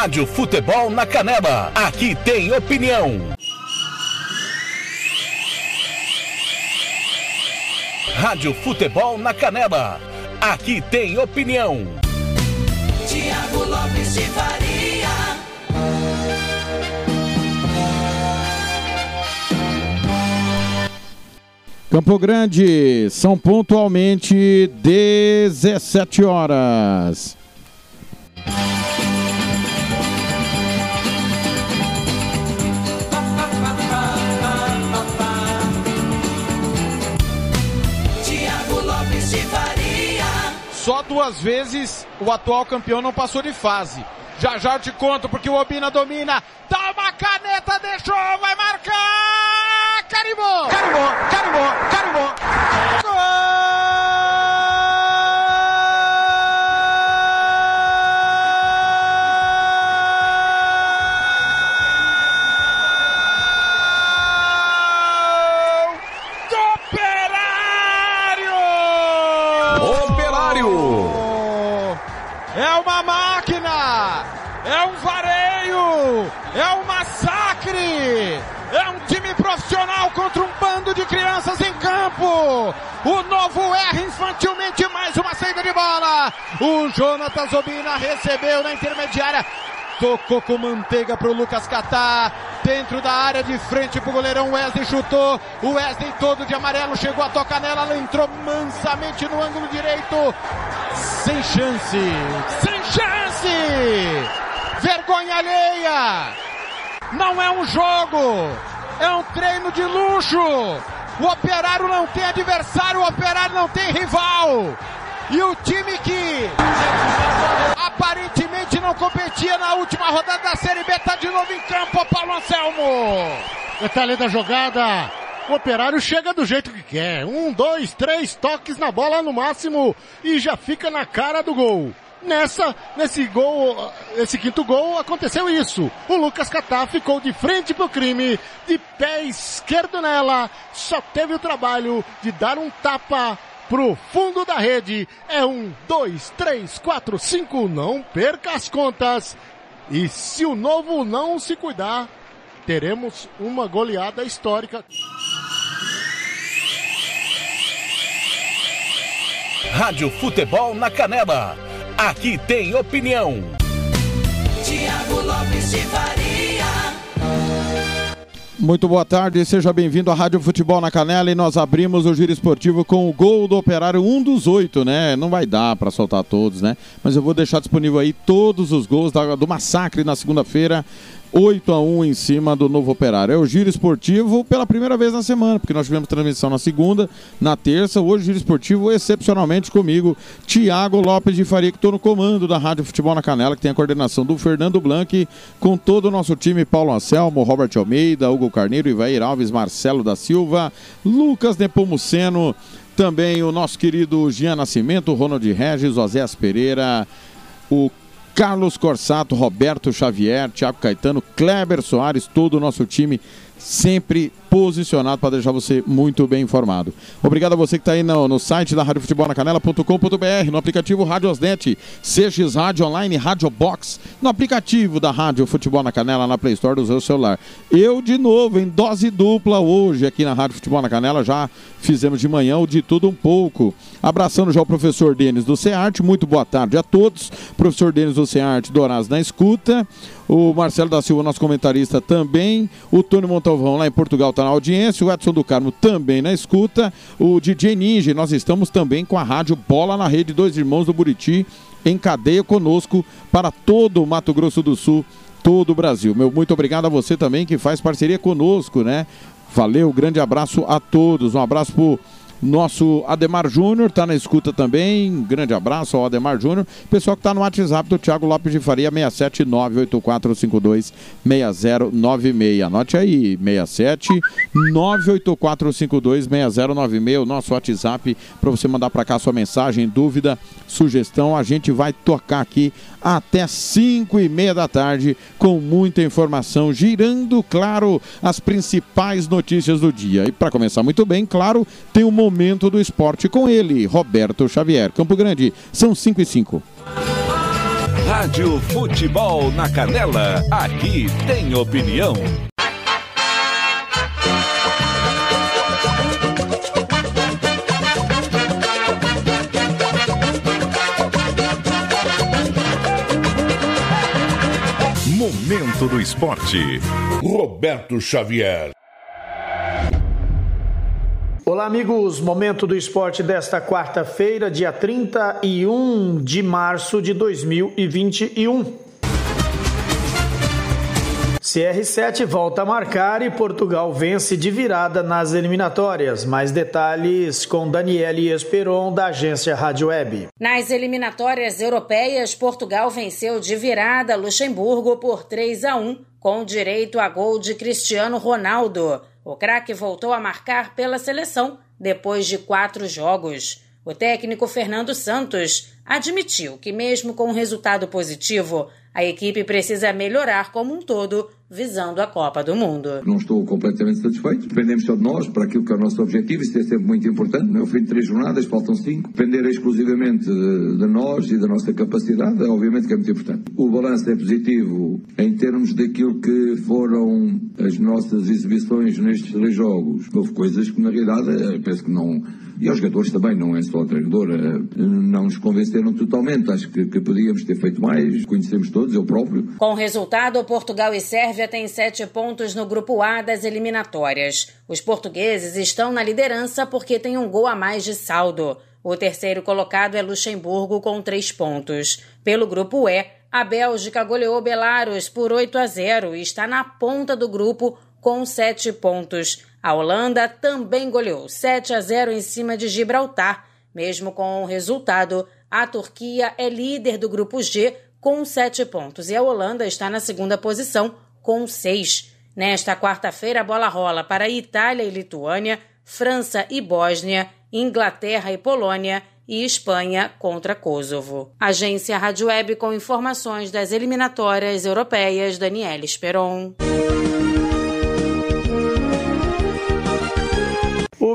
Rádio Futebol na Canela. Aqui tem opinião. Rádio Futebol na Canela. Aqui tem opinião. Tiago Lopes de Faria. Campo Grande, são pontualmente 17 horas. Duas vezes o atual campeão não passou de fase. Já já eu te conto porque o Obina domina. Dá uma caneta, deixou, vai marcar! Carimbou! Carimbou, carimbou, carimbou! Operário! Contra um bando de crianças em campo! O novo erra infantilmente mais uma saída de bola! O Jonatas Obina recebeu na intermediária. Tocou com manteiga pro Lucas Catar. Dentro da área de frente pro goleirão Wesley chutou. O Wesley todo de amarelo chegou a tocar nela. Ela entrou mansamente no ângulo direito. Sem chance. Sem chance. Vergonha alheia. Não é um jogo. É um treino de luxo. O operário não tem adversário. O operário não tem rival. E o time que aparentemente não competia na última rodada da Série B tá de novo em campo, Paulo Anselmo. Detalhe da jogada. O operário chega do jeito que quer. Um, dois, três toques na bola no máximo e já fica na cara do gol. Nessa, nesse gol, esse quinto gol, aconteceu isso. O Lucas Catá ficou de frente pro crime, de pé esquerdo nela, só teve o trabalho de dar um tapa pro fundo da rede. É um, dois, três, quatro, cinco, não perca as contas. E se o novo não se cuidar, teremos uma goleada histórica. Rádio Futebol na Canela. Aqui tem opinião. Tiago Lopes de Faria. Muito boa tarde, seja bem-vindo à Rádio Futebol na Canela e nós abrimos o giro esportivo com o gol do Operário, um dos oito, né? Não vai dar para soltar todos, né? Mas eu vou deixar disponível aí todos os gols da- do massacre na segunda-feira. 8 a 1 em cima do Novo Operário. É o giro esportivo pela primeira vez na semana, porque nós tivemos transmissão na segunda, na terça, hoje giro esportivo excepcionalmente comigo, Tiago Lopes de Faria, que estou no comando da Rádio Futebol na Canela, que tem a coordenação do Fernando Blanc, com todo o nosso time, Paulo Anselmo, Robert Almeida, Hugo Carneiro, Ivair Alves, Marcelo da Silva, Lucas Nepomuceno, também o nosso querido Jean Nascimento, Ronald Regis, Oséas Pereira, o Carlos Corsato, Roberto Xavier, Thiago Caetano, Kleber Soares, todo o nosso time sempre posicionado para deixar você muito bem informado. Obrigado a você que está aí no, no site da Rádio Futebol na Canela.com.br, no aplicativo Radiosnet, CX Rádio Online, Rádio Box, no aplicativo da Rádio Futebol na Canela na Play Store do seu celular. Eu de novo em dose dupla hoje aqui na Rádio Futebol na Canela, já fizemos de manhã o de tudo um pouco. Abraçando já o professor Denis do CEART, muito boa tarde a todos. Professor Denis do CEART, Doraz na escuta. O Marcelo da Silva, nosso comentarista, também. O Tony Montalvão, lá em Portugal, está na audiência. O Edson do Carmo também na escuta. O DJ Ninja, nós estamos também com a rádio Bola na Rede Dois Irmãos do Buriti, em cadeia conosco para todo o Mato Grosso do Sul, todo o Brasil. Meu muito obrigado a você também que faz parceria conosco, né? Valeu, grande abraço a todos. Um abraço pro nosso Ademar Júnior, tá na escuta também. Grande abraço ao Ademar Júnior. Pessoal que tá no WhatsApp do Thiago Lopes de Faria, 67984526096. Anote aí, 67 984526096, o nosso WhatsApp para você mandar para cá sua mensagem, dúvida, sugestão. A gente vai tocar aqui até 5 e meia da tarde com muita informação, girando, claro, as principais notícias do dia. E para começar muito bem, claro, tem o momento do esporte com ele, Roberto Xavier. Campo Grande, são 5 e 5. Rádio Futebol na Canela, aqui tem opinião. Momento do Esporte. Roberto Xavier. Olá, amigos. Momento do esporte desta quarta-feira, dia 31 de março de 2021. CR7 volta a marcar e Portugal vence de virada nas eliminatórias. Mais detalhes com Daniele Esperon, da agência Rádio Web. Nas eliminatórias europeias, Portugal venceu de virada Luxemburgo por 3 a 1, com direito a gol de Cristiano Ronaldo. O craque voltou a marcar pela seleção depois de quatro jogos. O técnico Fernando Santos admitiu que, mesmo com um resultado positivo, a equipe precisa melhorar como um todo, visando a Copa do Mundo. Não estou completamente satisfeito. Dependemos só de nós, para aquilo que é o nosso objetivo. Isso é sempre muito importante. No fim de três jornadas, faltam cinco. Depender exclusivamente de nós e da nossa capacidade, obviamente que é muito importante. O balanço é positivo em termos daquilo que foram as nossas exibições nestes três jogos. Houve coisas que, na realidade, penso que não e aos jogadores também, não é só o treinador, eh, não nos convenceram totalmente. Acho que, que podíamos ter feito mais, conhecemos todos, eu próprio. Com o resultado, Portugal e Sérvia têm sete pontos no grupo A das eliminatórias. Os portugueses estão na liderança porque têm um gol a mais de saldo. O terceiro colocado é Luxemburgo com três pontos. Pelo grupo E, a Bélgica goleou Belarus por 8 a 0 e está na ponta do grupo com sete pontos. A Holanda também goleou 7 a 0 em cima de Gibraltar. Mesmo com o resultado, a Turquia é líder do grupo G com 7 pontos e a Holanda está na segunda posição com 6. Nesta quarta-feira, a bola rola para Itália e Lituânia, França e Bósnia, Inglaterra e Polônia e Espanha contra Kosovo. Agência Rádio Web com informações das eliminatórias europeias, Daniela Esperon.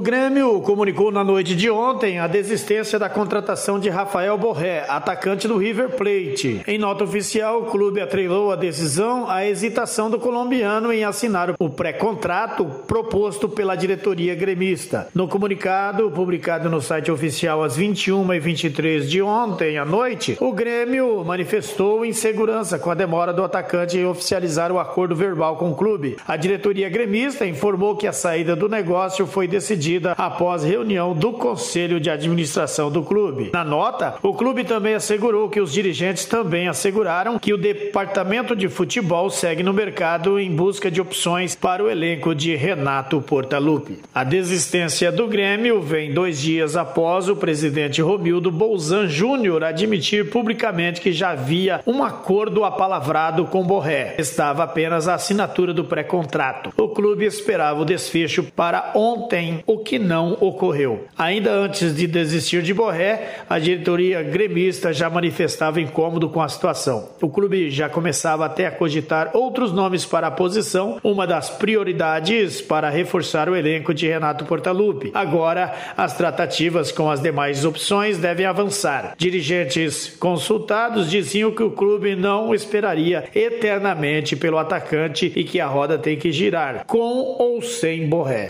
Grêmio comunicou na noite de ontem a desistência da contratação de Rafael Borré, atacante do River Plate. Em nota oficial, o clube atrelou a decisão à hesitação do colombiano em assinar o pré-contrato proposto pela diretoria gremista. No comunicado, publicado no site oficial às 21h23 de ontem à noite, o Grêmio manifestou insegurança com a demora do atacante em oficializar o acordo verbal com o clube. A diretoria gremista informou que a saída do negócio foi decidida decidida após reunião do Conselho de Administração do clube. Na nota, o clube também assegurou que os dirigentes também asseguraram que o departamento de futebol segue no mercado em busca de opções para o elenco de Renato Portaluppi. A desistência do Grêmio vem dois dias após o presidente Romildo Bolzan Júnior admitir publicamente que já havia um acordo apalavrado com Borré. Estava apenas a assinatura do pré-contrato. O clube esperava o desfecho para ontem, o que não ocorreu. Ainda antes de desistir de Borré, a diretoria gremista já manifestava incômodo com a situação. O clube já começava até a cogitar outros nomes para a posição, uma das prioridades para reforçar o elenco de Renato Portaluppi. Agora, as tratativas com as demais opções devem avançar. Dirigentes consultados diziam que o clube não esperaria eternamente pelo atacante e que a roda tem que girar, com ou sem Borré.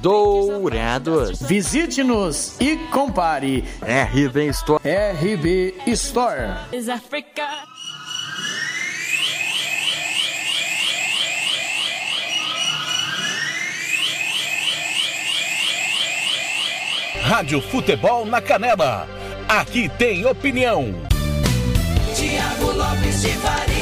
Dourados. Visite-nos e compare. RB Store. RB Store. is Africa. Rádio Futebol na Canela. Aqui tem opinião. Tiago Lopes de Faria.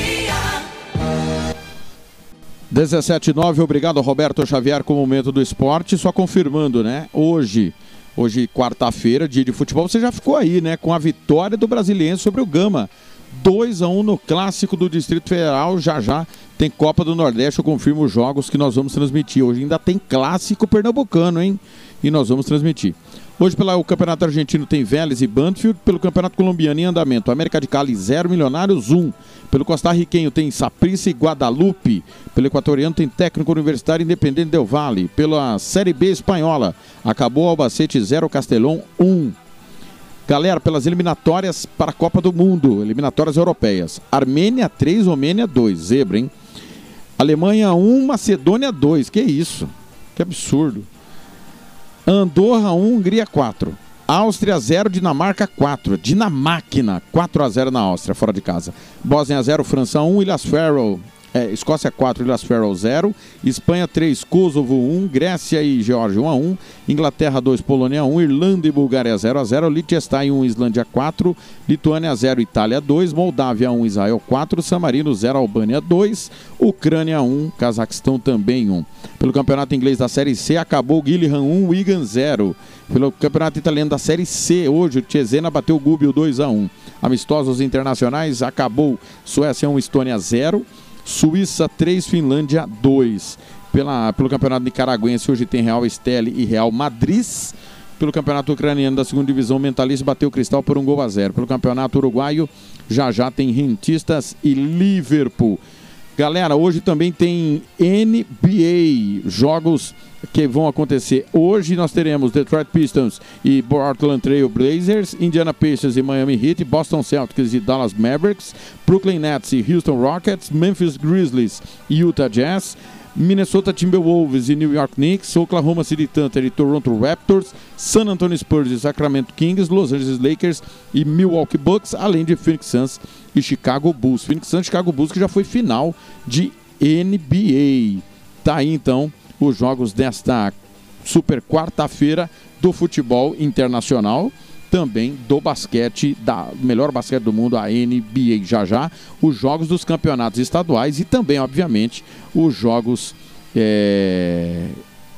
17:9. Obrigado, Roberto Xavier, com o momento do esporte. Só confirmando, né? Hoje, hoje quarta-feira, dia de futebol, você já ficou aí, né? Com a vitória do Brasiliense sobre o Gama. 2 a 1 no clássico do Distrito Federal. Já já tem Copa do Nordeste, eu confirmo os jogos que nós vamos transmitir. Hoje ainda tem clássico pernambucano, hein? E nós vamos transmitir. Hoje, pelo Campeonato Argentino, tem Vélez e Banfield. Pelo Campeonato Colombiano, em andamento, América de Cali 0, Milionários 1. Pelo Costarriquenho, tem Saprissa e Guadalupe. Pelo Equatoriano, tem Técnico Universitário Independente Del Valle. Pela Série B Espanhola, acabou Albacete 0, Castelão 1. Galera, pelas eliminatórias para a Copa do Mundo, eliminatórias europeias. Armênia 3, Romênia 2. Zebra, hein? Alemanha 1, Macedônia 2. Que isso? Que absurdo. Andorra 1, Hungria 4. Áustria 0, Dinamarca 4. Dinamáquina 4 a 0 na Áustria, fora de casa. Bósnia 0, França 1, Ilhas Faroe é, Escócia 4, Ilhas Faroe 0, Espanha 3, Kosovo 1, Grécia e Geórgia 1 a 1, Inglaterra 2, Polônia 1, Irlanda e Bulgária 0 a 0, Liechtenstein 1, Islândia 4, Lituânia 0, Itália 2, Moldávia 1, Israel 4, San Marino 0, Albânia 2, Ucrânia 1, Cazaquistão também 1. Pelo Campeonato Inglês da Série C, acabou Gillingham 1, Wigan 0. Pelo Campeonato Italiano da Série C, hoje o Cesena bateu o Gubbio 2 a 1. Amistosos internacionais, acabou Suécia 1, Estônia 0. Suíça 3, Finlândia 2. Pela, pelo Campeonato Nicaragüense, hoje tem Real Esteli e Real Madrid. Pelo Campeonato Ucraniano da segunda divisão, Mentalista bateu Cristal por um gol a zero. Pelo Campeonato Uruguaio, já já tem Rentistas e Liverpool. Galera, hoje também tem NBA, jogos que vão acontecer. Hoje nós teremos Detroit Pistons e Portland Trail Blazers, Indiana Pacers e Miami Heat, Boston Celtics e Dallas Mavericks, Brooklyn Nets e Houston Rockets, Memphis Grizzlies e Utah Jazz, Minnesota Timberwolves e New York Knicks, Oklahoma City Thunder e Toronto Raptors, San Antonio Spurs e Sacramento Kings, Los Angeles Lakers e Milwaukee Bucks, além de Phoenix Suns e Chicago Bulls. Phoenix Suns e Chicago Bulls que já foi final de NBA. Tá aí então os jogos desta super quarta-feira do futebol internacional também do basquete, da melhor basquete do mundo, a NBA já já, os jogos dos campeonatos estaduais e também, obviamente, os jogos é,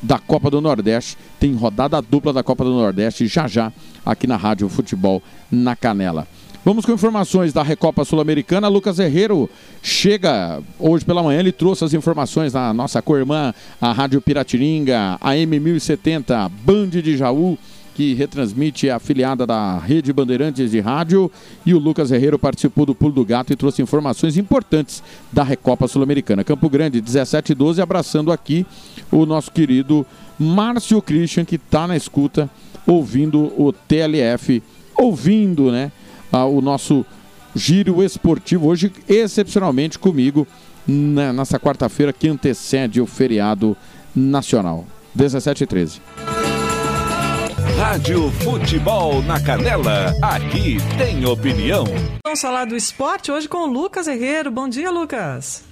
da Copa do Nordeste. Tem rodada dupla da Copa do Nordeste já já aqui na Rádio Futebol na Canela. Vamos com informações da Recopa Sul-Americana. Lucas Herrero chega hoje pela manhã. Ele trouxe as informações da nossa co-irmã, a Rádio Piratininga, a M1070, Band de Jaú que retransmite a afiliada da Rede Bandeirantes de Rádio. E o Lucas Herrero participou do Pulo do Gato e trouxe informações importantes da Recopa Sul-Americana. Campo Grande, 17 e 12, abraçando aqui o nosso querido Márcio Christian, que está na escuta, ouvindo o TLF, ouvindo, né, o nosso giro esportivo, hoje excepcionalmente comigo, né, nessa quarta-feira que antecede o feriado nacional. 17 e 13. Rádio Futebol na Canela, aqui tem opinião. Vamos falar do esporte hoje com o Lucas Herrero. Bom dia, Lucas.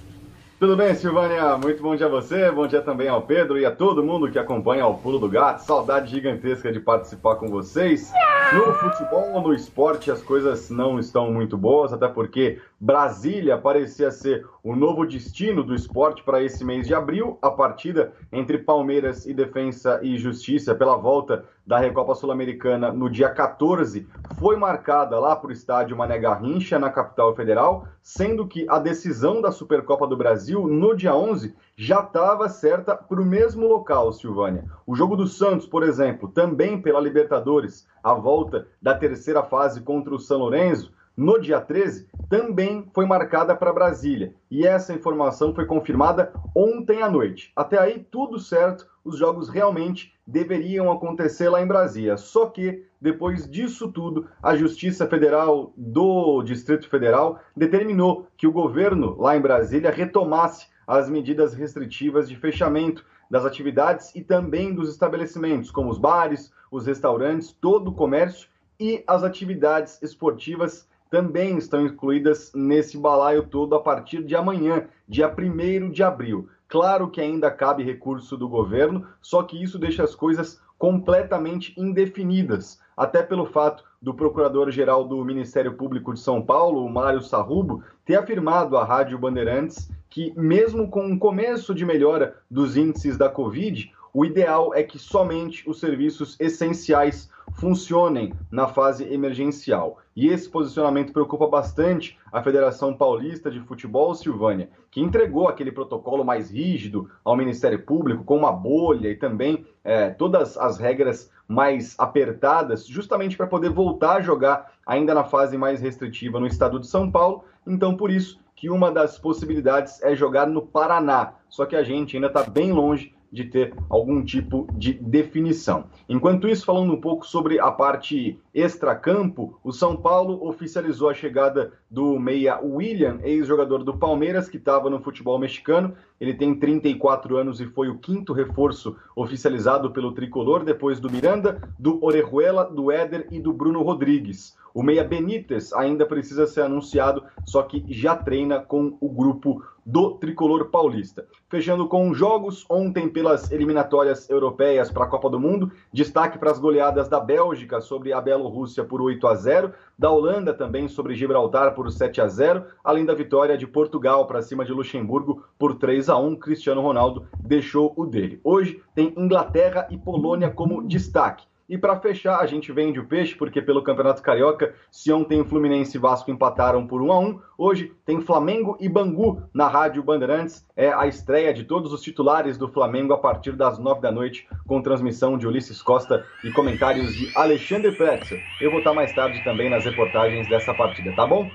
Tudo bem, Silvânia? Muito bom dia a você, bom dia também ao Pedro e a todo mundo que acompanha o Pulo do Gato. Saudade gigantesca de participar com vocês. No futebol ou no esporte as coisas não estão muito boas, até porque Brasília parecia ser o novo destino do esporte para esse mês de abril. A partida entre Palmeiras e Defensa e Justiça pela volta da Recopa Sul-Americana no dia 14 foi marcada lá para o estádio Mané Garrincha, na capital federal, sendo que a decisão da Supercopa do Brasil no dia 11 já estava certa para o mesmo local, Silvânia. O jogo do Santos, por exemplo, também pela Libertadores, a volta da terceira fase contra o São Lourenço, no dia 13, também foi marcada para Brasília. E essa informação foi confirmada ontem à noite. Até aí, tudo certo, os jogos realmente deveriam acontecer lá em Brasília. Só que, depois disso tudo, a Justiça Federal do Distrito Federal determinou que o governo lá em Brasília retomasse as medidas restritivas de fechamento das atividades e também dos estabelecimentos, como os bares, os restaurantes, todo o comércio e as atividades esportivas também estão incluídas nesse balaio todo a partir de amanhã, dia 1 de abril. Claro que ainda cabe recurso do governo, só que isso deixa as coisas completamente indefinidas, até pelo fato do Procurador-Geral do Ministério Público de São Paulo, o Mário Sarrubo, ter afirmado à Rádio Bandeirantes que, mesmo com um começo de melhora dos índices da Covid, o ideal é que somente os serviços essenciais funcionem na fase emergencial. E esse posicionamento preocupa bastante a Federação Paulista de Futebol, Silvânia, que entregou aquele protocolo mais rígido ao Ministério Público, com uma bolha e também é, todas as regras mais apertadas, justamente para poder voltar a jogar ainda na fase mais restritiva no estado de São Paulo. Então, por isso que uma das possibilidades é jogar no Paraná. Só que a gente ainda está bem longe de ter algum tipo de definição. Enquanto isso, falando um pouco sobre a parte extracampo, o São Paulo oficializou a chegada do meia William, ex-jogador do Palmeiras, que estava no futebol mexicano. Ele tem 34 anos e foi o quinto reforço oficializado pelo tricolor, depois do Miranda, do Orejuela, do Éder e do Bruno Rodrigues. O meia Benítez ainda precisa ser anunciado, só que já treina com o grupo do tricolor paulista. Fechando com jogos ontem pelas eliminatórias europeias para a Copa do Mundo, destaque para as goleadas da Bélgica sobre a Bielorrússia por 8 a 0, da Holanda também sobre Gibraltar por 7 a 0, além da vitória de Portugal para cima de Luxemburgo por 3 a 1. Cristiano Ronaldo deixou o dele. Hoje tem Inglaterra e Polônia como destaque. E para fechar, a gente vende o peixe, porque pelo Campeonato Carioca, se ontem Fluminense e Vasco empataram por 1 a 1 hoje tem Flamengo e Bangu na Rádio Bandeirantes. É a estreia de todos os titulares do Flamengo a partir das 9 da noite, com transmissão de Ulisses Costa e comentários de Alexandre Pretzel. Eu vou estar mais tarde também nas reportagens dessa partida, tá bom?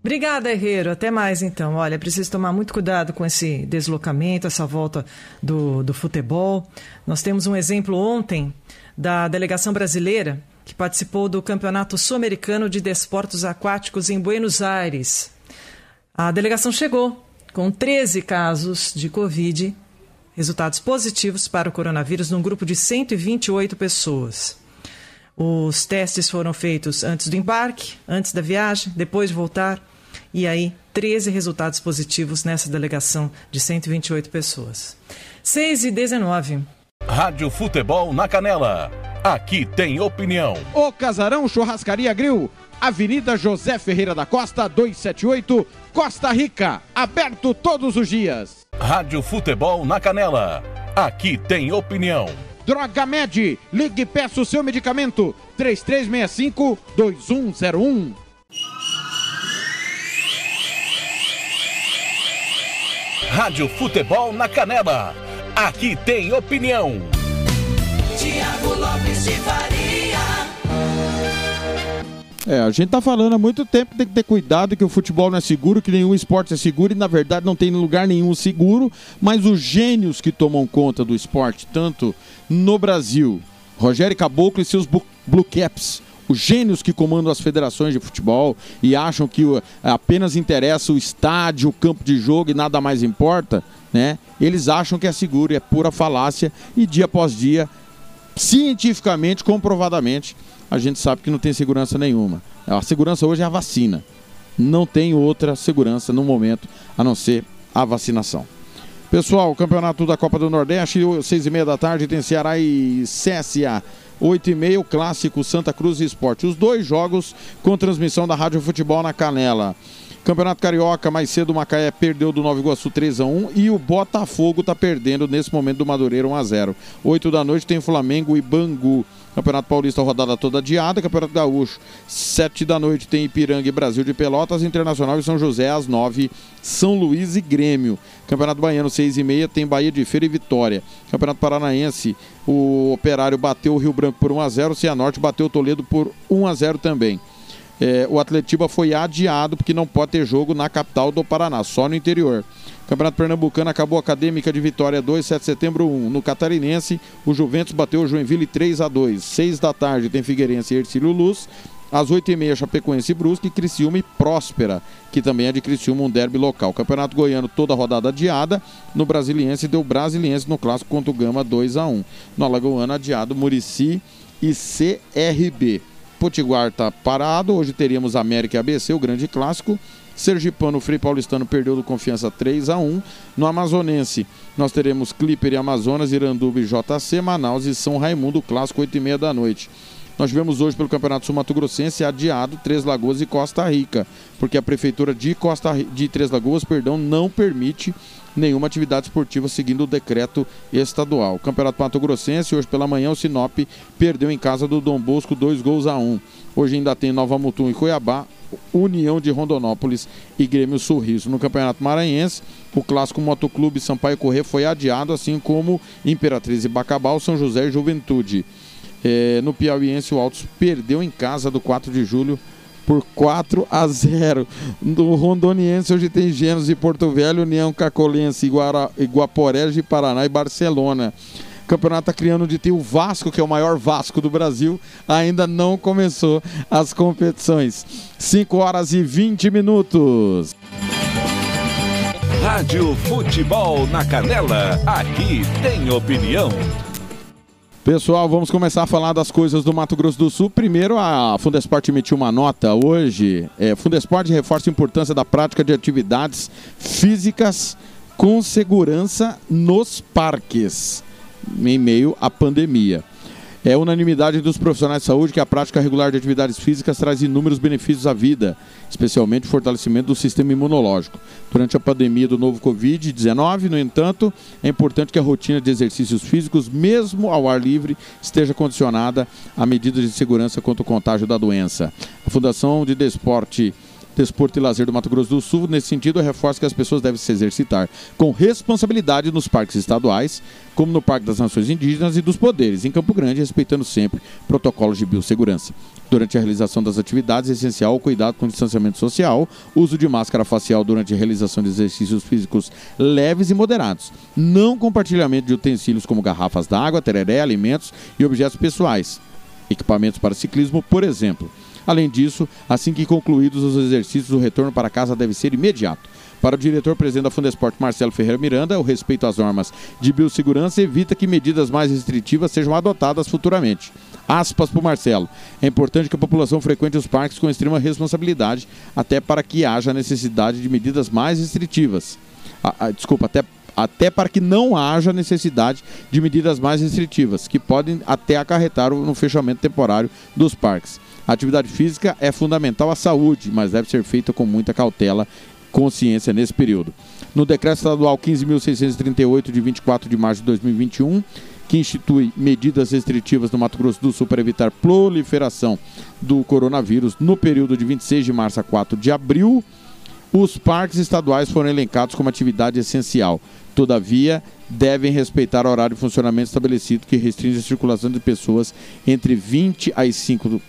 Obrigada, Herreiro. Até mais, então. Olha, preciso tomar muito cuidado com esse deslocamento, essa volta do, do futebol. Nós temos um exemplo ontem da delegação brasileira que participou do Campeonato Sul-Americano de Desportos Aquáticos em Buenos Aires. A delegação chegou com 13 casos de Covid, resultados positivos para o coronavírus, num grupo de 128 pessoas. Os testes foram feitos antes do embarque, antes da viagem, depois de voltar, e aí 13 resultados positivos nessa delegação de 128 pessoas. 6 e 19. Rádio Futebol na Canela. Aqui tem opinião. O Casarão Churrascaria Grill, Avenida José Ferreira da Costa, 278, Costa Rica. Aberto todos os dias. Rádio Futebol na Canela. Aqui tem opinião. Droga Med, ligue e peça o seu medicamento. 3365-2101. Rádio Futebol na Canela. Aqui tem opinião. Tiago Lopes de Faria. É, a gente tá falando há muito tempo que tem que ter cuidado que o futebol não é seguro, que nenhum esporte é seguro e na verdade não tem lugar nenhum seguro, mas os gênios que tomam conta do esporte, tanto no Brasil, Rogério Caboclo e seus Blue Caps, os gênios que comandam as federações de futebol e acham que apenas interessa o estádio, o campo de jogo e nada mais importa, né? Eles acham que é seguro, é pura falácia e dia após dia cientificamente, comprovadamente, a gente sabe que não tem segurança nenhuma. A segurança hoje é a vacina. Não tem outra segurança no momento a não ser a vacinação. Pessoal, campeonato da Copa do Nordeste, seis e meia da tarde, tem Ceará e CSA. Oito e meia, o clássico Santa Cruz e Esporte. Os dois jogos com transmissão da Rádio Futebol na Canela. Campeonato Carioca, mais cedo o Macaé perdeu do Nova Iguaçu 3 a 1 e o Botafogo está perdendo nesse momento do Madureira 1 a 0. 8 da noite tem Flamengo e Bangu. Campeonato Paulista rodada toda adiada, Campeonato Gaúcho, 7 da noite tem Ipiranga e Brasil de Pelotas, Internacional e São José às 9, São Luís e Grêmio. Campeonato Baiano 6 e meia tem Bahia de Feira e Vitória. Campeonato Paranaense, o Operário bateu o Rio Branco por 1 a 0, o Cianorte bateu o Toledo por 1 a 0 também. É, o Atletiba foi adiado porque não pode ter jogo na capital do Paraná, só no interior. Campeonato Pernambucano acabou Acadêmica de Vitória 2, 7 de setembro 1. No Catarinense, o Juventus bateu o Joinville 3 a 2. 6 da tarde tem Figueirense e Ercílio Luz. Às 8h30, Chapecoense e Brusque, Criciúma e Próspera, que também é de Criciúma, um derby local. Campeonato Goiano, toda rodada adiada. No Brasiliense, deu Brasiliense no clássico contra o Gama 2 a 1 No Alagoano, adiado Murici e CRB. Potiguar está parado. Hoje teríamos América e ABC, o grande clássico. Sergipano, Frei Paulistano perdeu do Confiança 3 a 1 No Amazonense, nós teremos Clipper e Amazonas, Iranduba e JC, Manaus e São Raimundo, clássico 8 e meia da noite. Nós tivemos hoje pelo Campeonato Sul Mato Grossense adiado Três Lagoas e Costa Rica, porque a prefeitura de Costa de Três Lagoas, perdão, não permite nenhuma atividade esportiva seguindo o decreto estadual. Campeonato Mato Grossense, hoje pela manhã o Sinop perdeu em casa do Dom Bosco dois gols a um. Hoje ainda tem Nova Mutum e Cuiabá, União de Rondonópolis e Grêmio Sorriso. No Campeonato Maranhense, o clássico Motoclube Sampaio Corrêa foi adiado, assim como Imperatriz e Bacabal, São José e Juventude. É, no Piauiense, o Altos perdeu em casa do 4 de julho por 4 a 0. No Rondoniense, hoje tem Gênesis e Porto Velho, União Cacolense, Iguara, Iguaporé de Paraná e Barcelona. Campeonato está criando de o Vasco, que é o maior Vasco do Brasil, ainda não começou as competições. 5 horas e 20 minutos. Rádio Futebol na Canela, aqui tem opinião. Pessoal, vamos começar a falar das coisas do Mato Grosso do Sul. Primeiro, a Fundesport emitiu uma nota hoje. É, Fundesport reforça a importância da prática de atividades físicas com segurança nos parques, em meio à pandemia. É unanimidade dos profissionais de saúde que a prática regular de atividades físicas traz inúmeros benefícios à vida, especialmente o fortalecimento do sistema imunológico. Durante a pandemia do novo Covid-19, no entanto, é importante que a rotina de exercícios físicos, mesmo ao ar livre, esteja condicionada a medidas de segurança contra o contágio da doença. A Fundação de Desporte Desporto e Lazer do Mato Grosso do Sul. Nesse sentido, reforça que as pessoas devem se exercitar com responsabilidade nos parques estaduais, como no Parque das Nações Indígenas e dos Poderes, em Campo Grande, respeitando sempre protocolos de biossegurança. Durante a realização das atividades, é essencial o cuidado com o distanciamento social, uso de máscara facial durante a realização de exercícios físicos leves e moderados, não compartilhamento de utensílios como garrafas d'água, tereré, alimentos e objetos pessoais, equipamentos para ciclismo, por exemplo. Além disso, assim que concluídos os exercícios, o retorno para casa deve ser imediato. Para o diretor-presidente da Fundesport, Marcelo Ferreira Miranda, o respeito às normas de biossegurança evita que medidas mais restritivas sejam adotadas futuramente. Aspas para o Marcelo. É importante que a população frequente os parques com extrema responsabilidade, até para que haja necessidade de medidas mais restritivas. Ah, ah, desculpa, até até para que não haja necessidade de medidas mais restritivas, que podem até acarretar no fechamento temporário dos parques. A atividade física é fundamental à saúde, mas deve ser feita com muita cautela consciência nesse período. No decreto estadual 15.638, de 24 de março de 2021, que institui medidas restritivas no Mato Grosso do Sul para evitar proliferação do coronavírus no período de 26 de março a 4 de abril, os parques estaduais foram elencados como atividade essencial. Todavia, devem respeitar o horário de funcionamento estabelecido que restringe a circulação de pessoas entre 20 às 5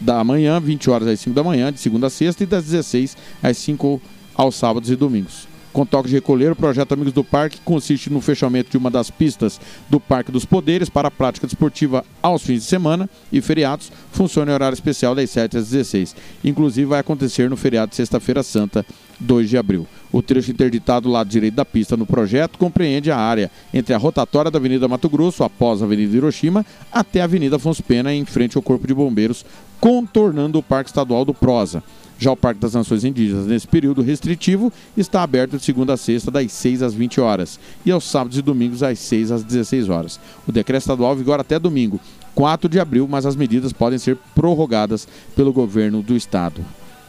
da manhã, 20 horas às 5 da manhã, de segunda a sexta, e das 16 às 5 aos sábados e domingos. Com toque de recolher, o projeto Amigos do Parque consiste no fechamento de uma das pistas do Parque dos Poderes para a prática desportiva aos fins de semana e feriados. Funciona em horário especial das 7 às 16. Inclusive vai acontecer no feriado de Sexta-feira Santa, 2 de abril. O trecho interditado do lado direito da pista no projeto compreende a área entre a rotatória da Avenida Mato Grosso, após a Avenida Hiroshima, até a Avenida Afonso Pena, em frente ao Corpo de Bombeiros, contornando o Parque Estadual do Prosa. Já o Parque das Nações Indígenas, nesse período restritivo, está aberto de segunda a sexta, das 6 às 20 horas, e aos sábados e domingos, às 6 às 16 horas. O decreto estadual vigora até domingo, 4 de abril, mas as medidas podem ser prorrogadas pelo governo do estado.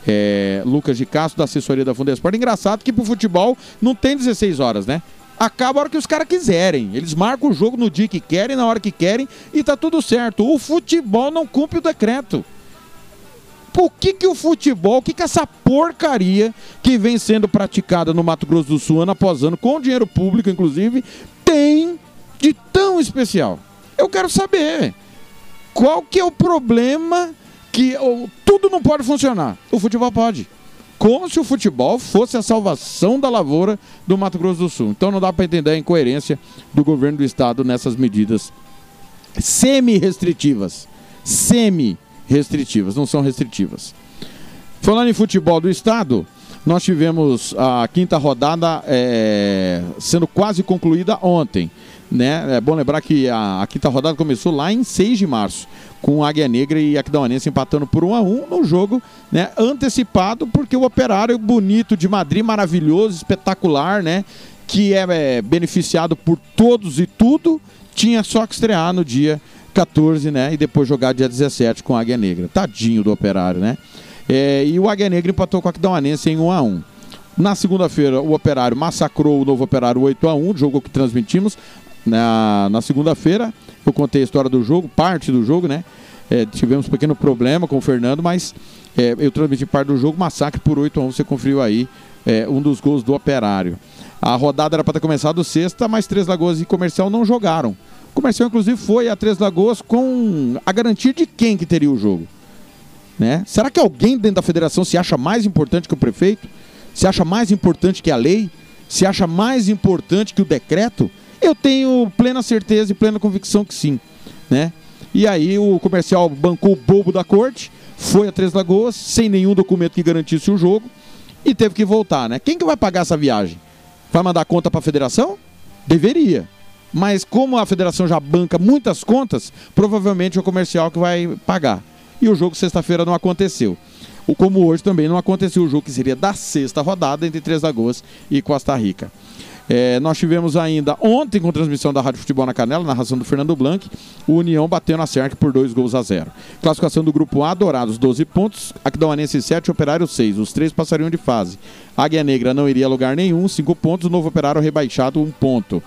É, Lucas de Castro, da assessoria da Fundesport. Engraçado que pro futebol não tem 16 horas, né? Acaba a hora que os caras quiserem. Eles marcam o jogo no dia que querem, na hora que querem, e tá tudo certo. O futebol não cumpre o decreto. Por que, que o futebol, o que, que essa porcaria que vem sendo praticada no Mato Grosso do Sul ano após ano, com dinheiro público, inclusive, tem de tão especial? Eu quero saber. Qual que é o problema que ou, tudo não pode funcionar? O futebol pode. Como se o futebol fosse a salvação da lavoura do Mato Grosso do Sul. Então não dá para entender a incoerência do governo do estado nessas medidas semi-restritivas. Semi-restritivas, não são restritivas. Falando em futebol do estado, nós tivemos a quinta rodada é, sendo quase concluída ontem. Né? É bom lembrar que a, a, quinta rodada começou lá em 6 de março, com Águia Negra e Aquidauanense empatando por 1 a 1 no jogo né, antecipado, porque o operário bonito de Madrid, maravilhoso, espetacular, né? Que é, é beneficiado por todos e tudo, tinha só que estrear no dia 14, né? E depois jogar dia 17 com a Águia Negra. Tadinho do operário, né? É, e o Águia Negra empatou com a Aquidauanense em 1 a 1 Na segunda-feira, o Operário massacrou o Novo Operário 8 a 1 jogo que transmitimos na, na segunda-feira. Eu contei a história do jogo, parte do jogo, né? É, tivemos um pequeno problema com o Fernando, mas é, eu transmiti parte do jogo, massacre por 8 a 1 Você conferiu aí é, um dos gols do Operário. A rodada era para ter começado sexta, mas Três Lagoas e Comercial não jogaram. O Comercial, inclusive, foi a Três Lagoas com a garantia de quem que teria o jogo. Né? Será que alguém dentro da federação se acha mais importante que o prefeito? Se acha mais importante que a lei? Se acha mais importante que o decreto? Eu tenho plena certeza e plena convicção que sim. Né? E aí o comercial bancou o bobo da corte, foi a Três Lagoas, sem nenhum documento que garantisse o jogo, e teve que voltar. Né? Quem que vai pagar essa viagem? Vai mandar conta para a federação? Deveria. Mas como a federação já banca muitas contas, provavelmente é o comercial que vai pagar. E o jogo sexta-feira não aconteceu. O como hoje também não aconteceu o jogo que seria da sexta rodada entre Três Lagoas e Costa Rica. É, nós tivemos ainda ontem com transmissão da Rádio Futebol na Canela, narração do Fernando Blanc, o União bateu na Cerc por dois gols a zero. Classificação do grupo A, Dourados 12 pontos, Aquidauanense 7, Operário 6. Os três passariam de fase. Águia Negra não iria a lugar nenhum, 5 pontos, Novo Operário rebaixado, 1 um ponto.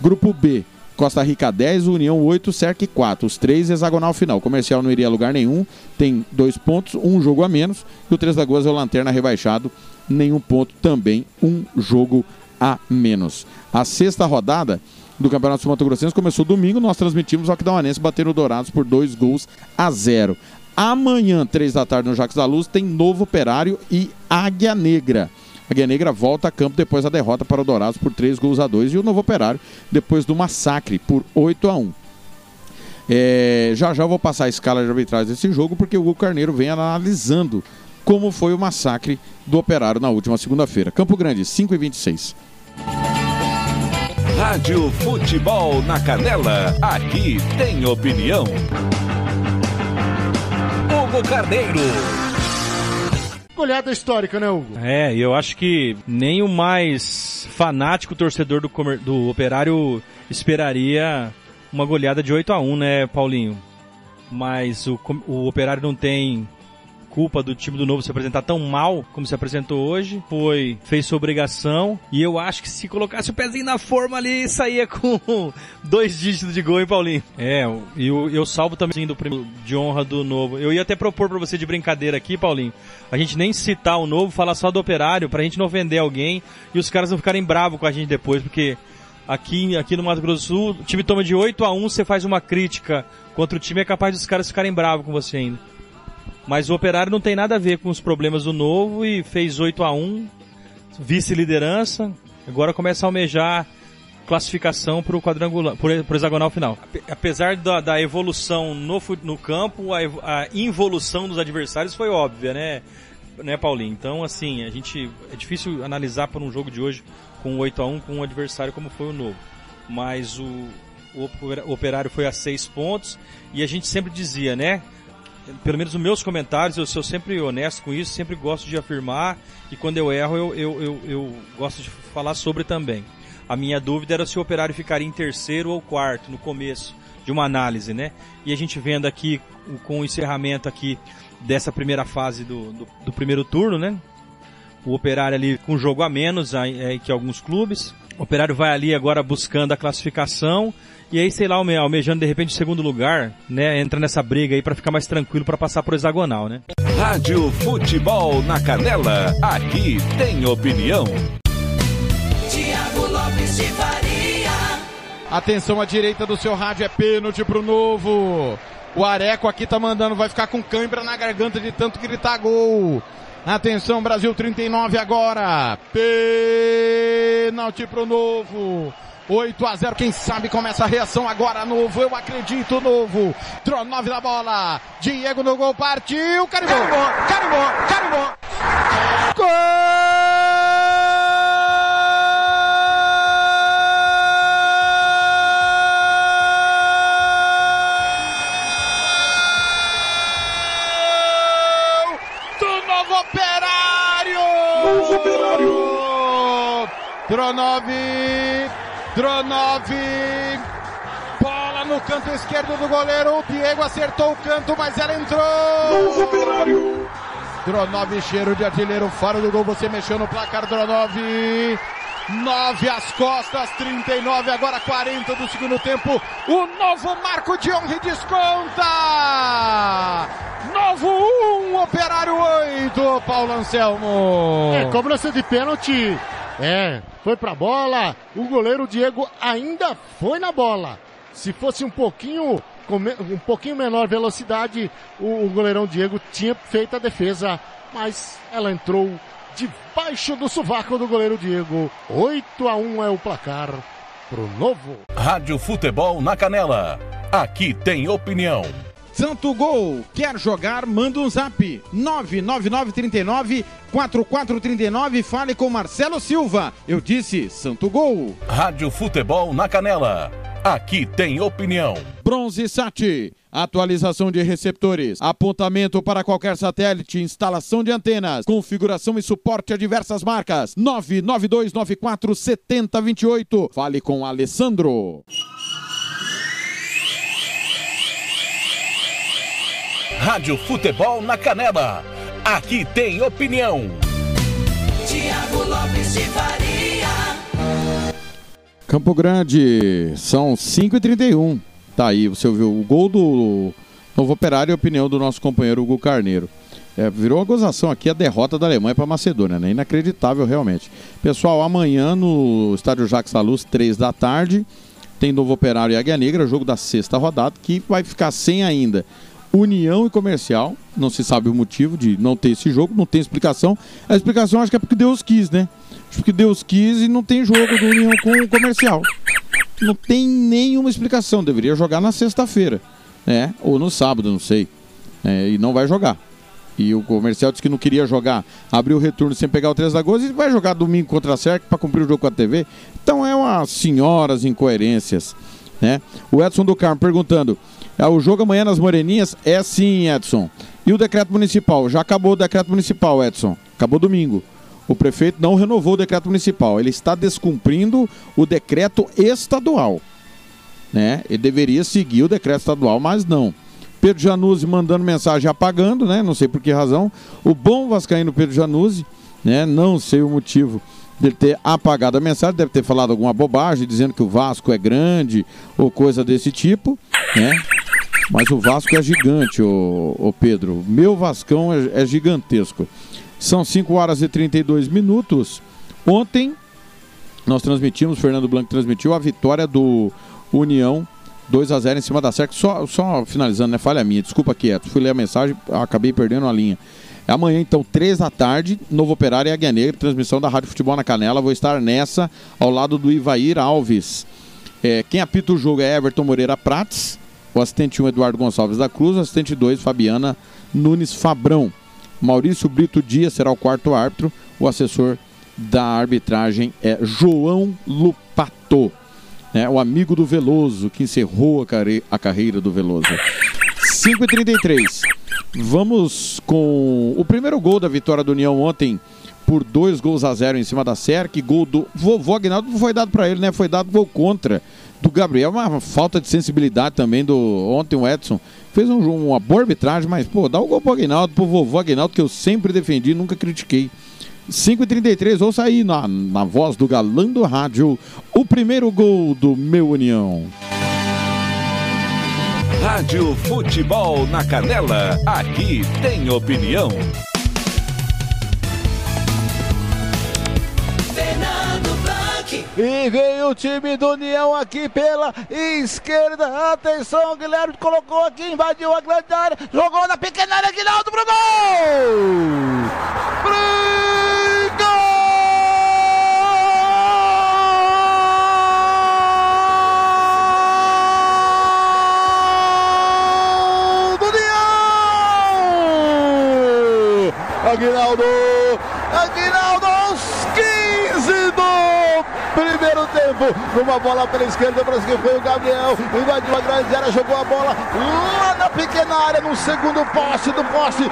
Grupo B, Costa Rica 10, União 8, Cerc 4. Os três hexagonal final. Comercial não iria a lugar nenhum, tem dois pontos, um jogo a menos. E o Três Lagoas é o Lanterna rebaixado, nenhum ponto também, um jogo a menos. A sexta rodada do Campeonato Sul Mato Grossense começou domingo, nós transmitimos o Aquidauanense bater o Dourados por dois gols a zero. Amanhã, três da tarde, no Jacques da Luz, tem Novo Operário e Águia Negra. Águia Negra volta a campo depois da derrota para o Dourados por três gols a dois e o Novo Operário depois do massacre por 8 a 1. É, já já vou passar a escala de arbitragem desse jogo porque o Hugo Carneiro vem analisando como foi o massacre do Operário na última segunda-feira. Campo Grande, 5 e 26. Rádio Futebol na Canela, aqui tem opinião. Hugo Carneiro. Goleada histórica, né, Hugo? É, eu acho que nem o mais fanático torcedor do, comer- do Operário esperaria uma goleada de 8 a 1 né, Paulinho? Mas o, o Operário não tem culpa do time do Novo se apresentar tão mal como se apresentou hoje. Foi, fez sua obrigação. E eu acho que se colocasse o pezinho na forma ali, saía com dois dígitos de gol, hein, Paulinho? É, e eu, eu salvo também do prêmio de honra do Novo. Eu ia até propor pra você de brincadeira aqui, Paulinho, a gente nem citar o Novo, falar só do Operário, pra gente não ofender alguém e os caras não ficarem bravos com a gente depois, porque aqui, aqui no Mato Grosso do Sul, o time toma de 8 a 1 você faz uma crítica contra o time, é capaz dos caras ficarem bravos com você ainda. Mas o Operário não tem nada a ver com os problemas do Novo e fez 8 a 1 vice-liderança, agora começa a almejar classificação para o quadrangular, pro hexagonal final. Ape- Apesar da, da evolução no, no campo, a, a involução dos adversários foi óbvia, né, né, Paulinho? Então, assim, a gente é difícil analisar por um jogo de hoje com 8 a 1 com um adversário como foi o Novo. Mas o, o Operário foi a 6 pontos e a gente sempre dizia, né? Pelo menos nos meus comentários, eu sou sempre honesto com isso, sempre gosto de afirmar e quando eu erro eu, eu, eu, eu gosto de falar sobre também. A minha dúvida era se o operário ficaria em terceiro ou quarto no começo de uma análise, né? E a gente vendo aqui com o encerramento aqui dessa primeira fase do, do, do primeiro turno, né? O operário ali com um jogo a menos aí- é, que alguns clubes. O operário vai ali agora buscando a classificação e aí, sei lá, alme- almejando de repente o segundo lugar, né? Entra nessa briga aí para ficar mais tranquilo para passar pro hexagonal, né? Rádio Futebol na Canela, aqui tem opinião. Tiago Lopes de Faria. Atenção à direita do seu rádio, é pênalti pro novo. O Areco aqui tá mandando, vai ficar com cãibra na garganta de tanto gritar gol. Atenção, Brasil 39 agora. Pênalti pro novo. 8 a 0, quem sabe começa a reação agora, novo, eu acredito, novo. Tro 9 da bola, Diego no gol, partiu, carimbou, carimbou, carimbou. do Novo Operário! Novo Operário! Tronove, Tronove, bola no canto esquerdo do goleiro, o Diego acertou o canto, mas ela entrou! Novo Operário! Dronov, cheiro de artilheiro fora do gol. Você mexeu no placar, Dronov. 9 às costas, 39, agora 40 do segundo tempo. O novo Marco de Honre desconta! Novo 1, Operário 8, Paulo Anselmo. É, cobrança de pênalti. É, foi pra bola. O goleiro Diego ainda foi na bola. Se fosse um pouquinho, com um pouquinho menor velocidade, o, o goleirão Diego tinha feito a defesa, mas ela entrou debaixo do sovaco do goleiro Diego. 8 a 1 é o placar pro novo. Rádio Futebol na Canela. Aqui tem opinião. Santo Gol, quer jogar? Manda um zap. 99939 4439. Fale com Marcelo Silva. Eu disse Santo Gol. Rádio Futebol na Canela. Aqui tem opinião. Bronze Sat. Atualização de receptores, apontamento para qualquer satélite, instalação de antenas, configuração e suporte a diversas marcas. 99294 7028. Fale com Alessandro. Rádio Futebol na Canela. Aqui tem opinião. Tiago Lopes de Faria. Campo Grande, são 5h31. Tá aí, você ouviu o gol do Novo Operário e a opinião do nosso companheiro Hugo Carneiro. É, virou uma gozação aqui a derrota da Alemanha para a Macedônia, né? Inacreditável realmente. Pessoal, amanhã no estádio Jacques Salus, 3 da tarde, tem Novo Operário e Águia Negra, jogo da sexta rodada, que vai ficar sem ainda União e Comercial. Não se sabe o motivo de não ter esse jogo, não tem explicação. A explicação acho que é porque Deus quis, né? Acho que Deus quis e não tem jogo do União com o Comercial. Não tem nenhuma explicação. Deveria jogar na sexta-feira, né? Ou no sábado, não sei. É, e não vai jogar. E o comercial disse que não queria jogar, abriu o retorno sem pegar o 3 de agosto e vai jogar domingo contra a SERC para cumprir o jogo com a TV. Então é umas senhoras incoerências, né? O Edson do Carmo perguntando: o jogo amanhã nas Moreninhas? É sim, Edson. E o decreto municipal? Já acabou o decreto municipal, Edson. Acabou domingo. O prefeito não renovou o decreto municipal. Ele está descumprindo o decreto estadual. Né? Ele deveria seguir o decreto estadual, mas não. Pedro Januzzi mandando mensagem apagando, né? Não sei por que razão. O bom Vascaíno Pedro Januzzi, né? Não sei o motivo dele ter apagado a mensagem, deve ter falado alguma bobagem, dizendo que o Vasco é grande ou coisa desse tipo, né? Mas o Vasco é gigante, ô, ô Pedro. Meu Vascão é, é gigantesco. São 5 horas e 32 minutos. Ontem nós transmitimos, Fernando Blanco transmitiu a vitória do União 2 a 0 em cima da SERC. Só, só finalizando, né? Falha minha. Desculpa aqui, Edson. Fui ler a mensagem, acabei perdendo a linha. É amanhã, então, 3 da tarde, Novo Operário e Águia Negra, transmissão da Rádio Futebol na Canela. Vou estar nessa, ao lado do Ivair Alves. É, quem apita o jogo é Everton Moreira Prates, o assistente 1 Eduardo Gonçalves da Cruz, o assistente 2 Fabiana Nunes Fabrão. Maurício Brito Dias será o quarto árbitro, o assessor da arbitragem é João Lupato, né, o amigo do Veloso, que encerrou a, a carreira do Veloso. 5h33. Vamos com o primeiro gol da vitória do União ontem por dois gols a zero em cima da SERC. Gol do vovô Aguinaldo não foi dado para ele, né? Foi dado gol contra do Gabriel. Uma falta de sensibilidade também do ontem o Edson. Fez um, uma boa arbitragem, mas pô, dá o gol pro Aguinaldo, pro vovô Aguinaldo, que eu sempre defendi, nunca critiquei. 5h33, ouça aí na, na voz do galã do rádio o primeiro gol do meu União. Rádio Futebol na Canela. Aqui tem opinião. E vem o time do União aqui pela esquerda. Atenção, Guilherme colocou aqui, invadiu a grande área, jogou na pequena área, Guinaldo pro gol! Gol União! Aguinaldo! Aguinaldo tempo. Numa bola pela esquerda, parece que foi o Gabriel. Invadiu a grande área, jogou a bola lá na pequena área, no segundo poste do poste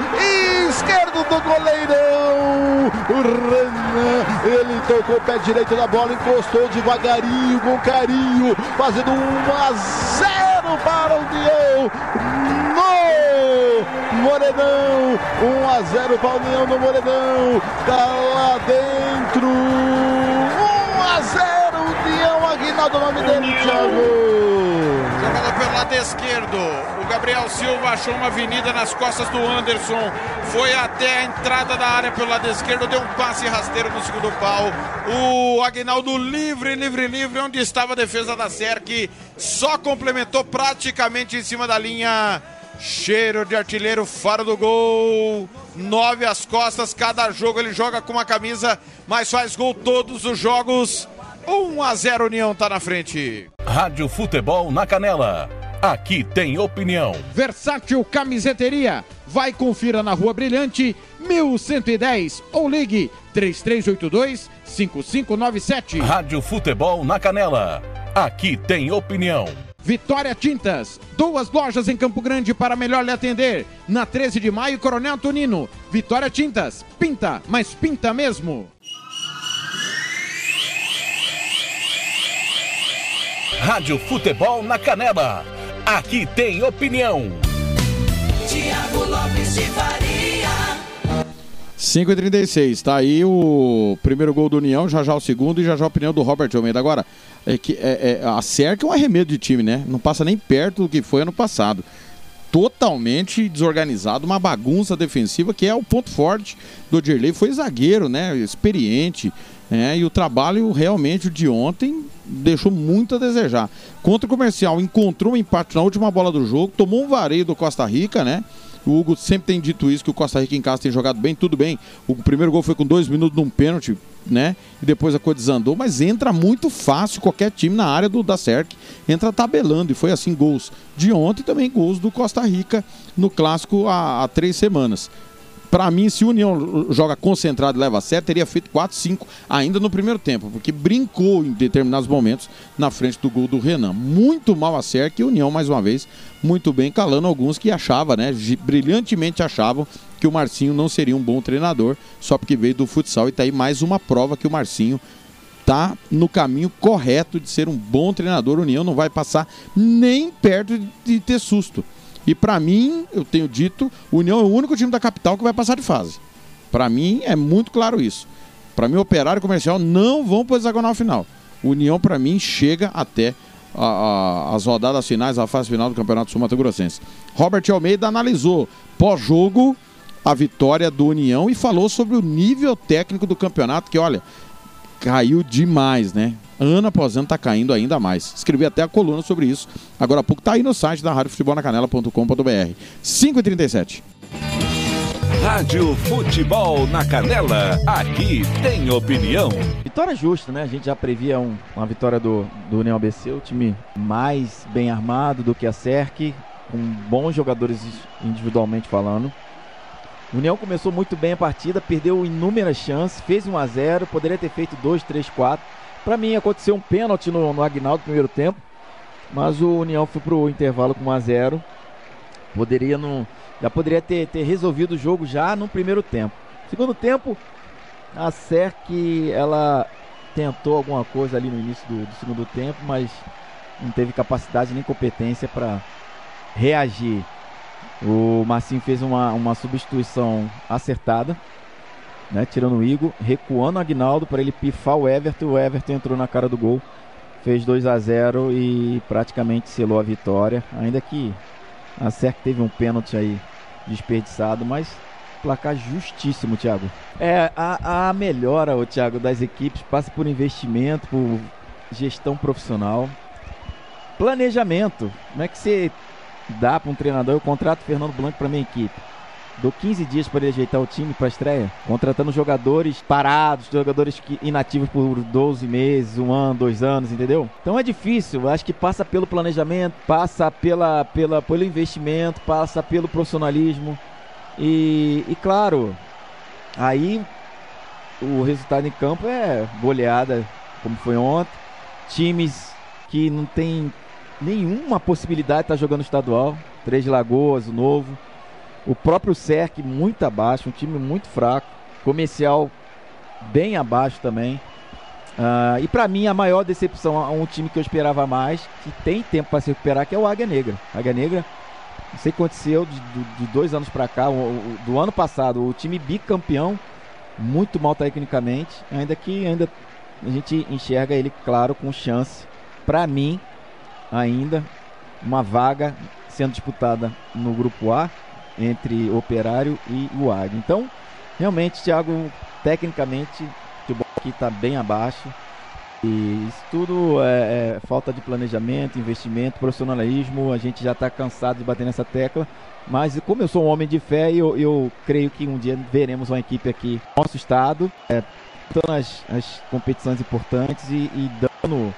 esquerdo do goleirão. O Renan, ele tocou o pé direito da bola, encostou devagarinho, com carinho, fazendo 1 a 0 para o União. No Morenão, União. 1 a 0 para a União no Moredão. Tá lá dentro. 1 a 0 O nome dele, Thiago. Jogada pelo lado esquerdo. O Gabriel Silva achou uma avenida nas costas do Anderson. Foi até a entrada da área pelo lado esquerdo. Deu um passe rasteiro no segundo pau. O Aguinaldo livre, livre, livre. Onde estava a defesa da SERC. Só complementou praticamente em cima da linha. Cheiro de artilheiro, faro do gol. Nove às costas. Cada jogo ele joga com uma camisa, mas faz gol todos os jogos. 1 a 0 União tá na frente. Rádio Futebol na Canela. Aqui tem opinião. Versátil Camiseteria. Vai confira na Rua Brilhante, 1110 ou ligue 3382 5597. Rádio Futebol na Canela. Aqui tem opinião. Vitória Tintas, duas lojas em Campo Grande para melhor lhe atender. Na 13 de maio, Coronel Tonino. Vitória Tintas, pinta, mas pinta mesmo. Rádio Futebol na Canela. Aqui tem opinião. Tiago Lopes de Faria. 5 e 36 tá aí o primeiro gol do União, já já o segundo e já já a opinião do Robert Almeida. Agora, é que é, é, a Cerca é um arremedo de time, né? Não passa nem perto do que foi ano passado. Totalmente desorganizado, uma bagunça defensiva que é o ponto forte do Dirley. Foi zagueiro, né? Experiente. Né? e o trabalho realmente de ontem deixou muito a desejar. Contra o comercial, encontrou um empate na última bola do jogo, tomou um vareio do Costa Rica, né? O Hugo sempre tem dito isso, que o Costa Rica em casa tem jogado bem, tudo bem. O primeiro gol foi com dois minutos num pênalti, né? E depois a coisa desandou, mas entra muito fácil qualquer time na área do da SERC, entra tabelando. E foi assim gols de ontem também gols do Costa Rica no clássico há, há três semanas. Para mim, se o União joga concentrado e leva sério, teria feito 4, 5 ainda no primeiro tempo, porque brincou em determinados momentos na frente do gol do Renan. Muito mal a sério, que a União, mais uma vez, muito bem calando alguns que achavam, né, brilhantemente achavam que o Marcinho não seria um bom treinador, só porque veio do futsal e tá aí mais uma prova que o Marcinho tá no caminho correto de ser um bom treinador. O União não vai passar nem perto de ter susto. E pra mim, eu tenho dito, o União é o único time da capital que vai passar de fase. Pra mim é muito claro isso. Pra mim, Operário e Comercial não vão para hexagonal final. O União pra mim chega até a- a- as rodadas finais, a fase final do Campeonato Sul Mato Grossense. Robert Almeida analisou pós-jogo a vitória do União e falou sobre o nível técnico do campeonato, que olha, caiu demais, né? Ano após ano tá caindo ainda mais. Escrevi até a coluna sobre isso. Agora há pouco tá aí no site da Rádio Futebol na Canela.com.br. 5h37. Rádio Futebol na Canela. Aqui tem opinião. Vitória justa, né? A gente já previa um- uma vitória do, do União ABC, o time mais bem armado do que a SERC, com bons jogadores individualmente falando. O União começou muito bem a partida, perdeu inúmeras chances, fez 1 a 0 poderia ter feito 2, 3, 4. Para mim aconteceu um pênalti no, no Agnaldo no primeiro tempo, mas o União foi pro intervalo com 1 a 0 Poderia não. Já poderia ter, ter resolvido o jogo já no primeiro tempo. Segundo tempo, a SERC ela tentou alguma coisa ali no início do, do segundo tempo, mas não teve capacidade nem competência para reagir. O Marcinho fez uma, uma substituição acertada, né, tirando o Igor, recuando o Agnaldo para ele pifar o Everton. O Everton entrou na cara do gol, fez 2 a 0 e praticamente selou a vitória. Ainda que a SERC teve um pênalti aí desperdiçado, mas placar justíssimo, Thiago. É, a, a melhora, o Thiago, das equipes passa por investimento, por gestão profissional, planejamento. Como é que você dá para um treinador? Eu contrato Fernando Blanco para minha equipe. Dou 15 dias para ele ajeitar o time para estreia, contratando jogadores parados, jogadores que, inativos por 12 meses, um ano, dois anos, entendeu? Então é difícil, acho que passa pelo planejamento, passa pela, pela, pelo investimento, passa pelo profissionalismo. E, e claro, aí o resultado em campo é goleada, como foi ontem. Times que não tem nenhuma possibilidade de estar jogando estadual. Três Lagoas, o novo. O próprio SERC muito abaixo, um time muito fraco. Comercial bem abaixo também. Ah, e para mim a maior decepção, um time que eu esperava mais, que tem tempo para se recuperar, que é o Águia Negra. Águia Negra Não sei o que aconteceu de, de- de dois anos pra cá, o- o- do ano passado, o time bicampeão, muito mal tecnicamente, ainda que ainda a gente enxerga ele, claro, com chance. Pra mim, ainda, uma vaga sendo disputada no grupo A entre Operário e o Águia. Então, realmente, Thiago, tecnicamente, o futebol aqui está bem abaixo. E isso tudo é, é falta de planejamento, investimento, profissionalismo. A gente já está cansado de bater nessa tecla. Mas como eu sou um homem de fé, eu, eu creio que um dia veremos uma equipe aqui no nosso estado, é, disputando as, as competições importantes e, e dando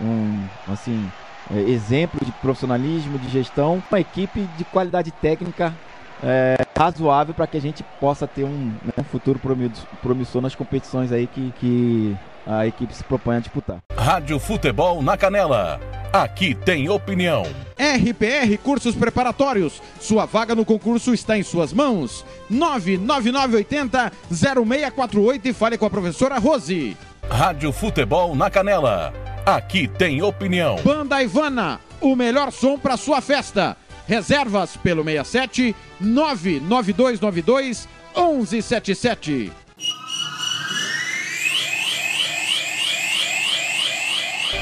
um assim é, exemplo de profissionalismo, de gestão, uma equipe de qualidade técnica é, razoável para que a gente possa ter um, né, um futuro promisso- promissor nas competições aí que, que a equipe se propõe a disputar. Rádio Futebol na Canela. Aqui tem opinião. RPR Cursos Preparatórios. Sua vaga no concurso está em suas mãos. 99980 0648 e fale com a professora Rose. Rádio Futebol na Canela. Aqui tem opinião. Banda Ivana, o melhor som para sua festa. Reservas pelo 67 99292 1177.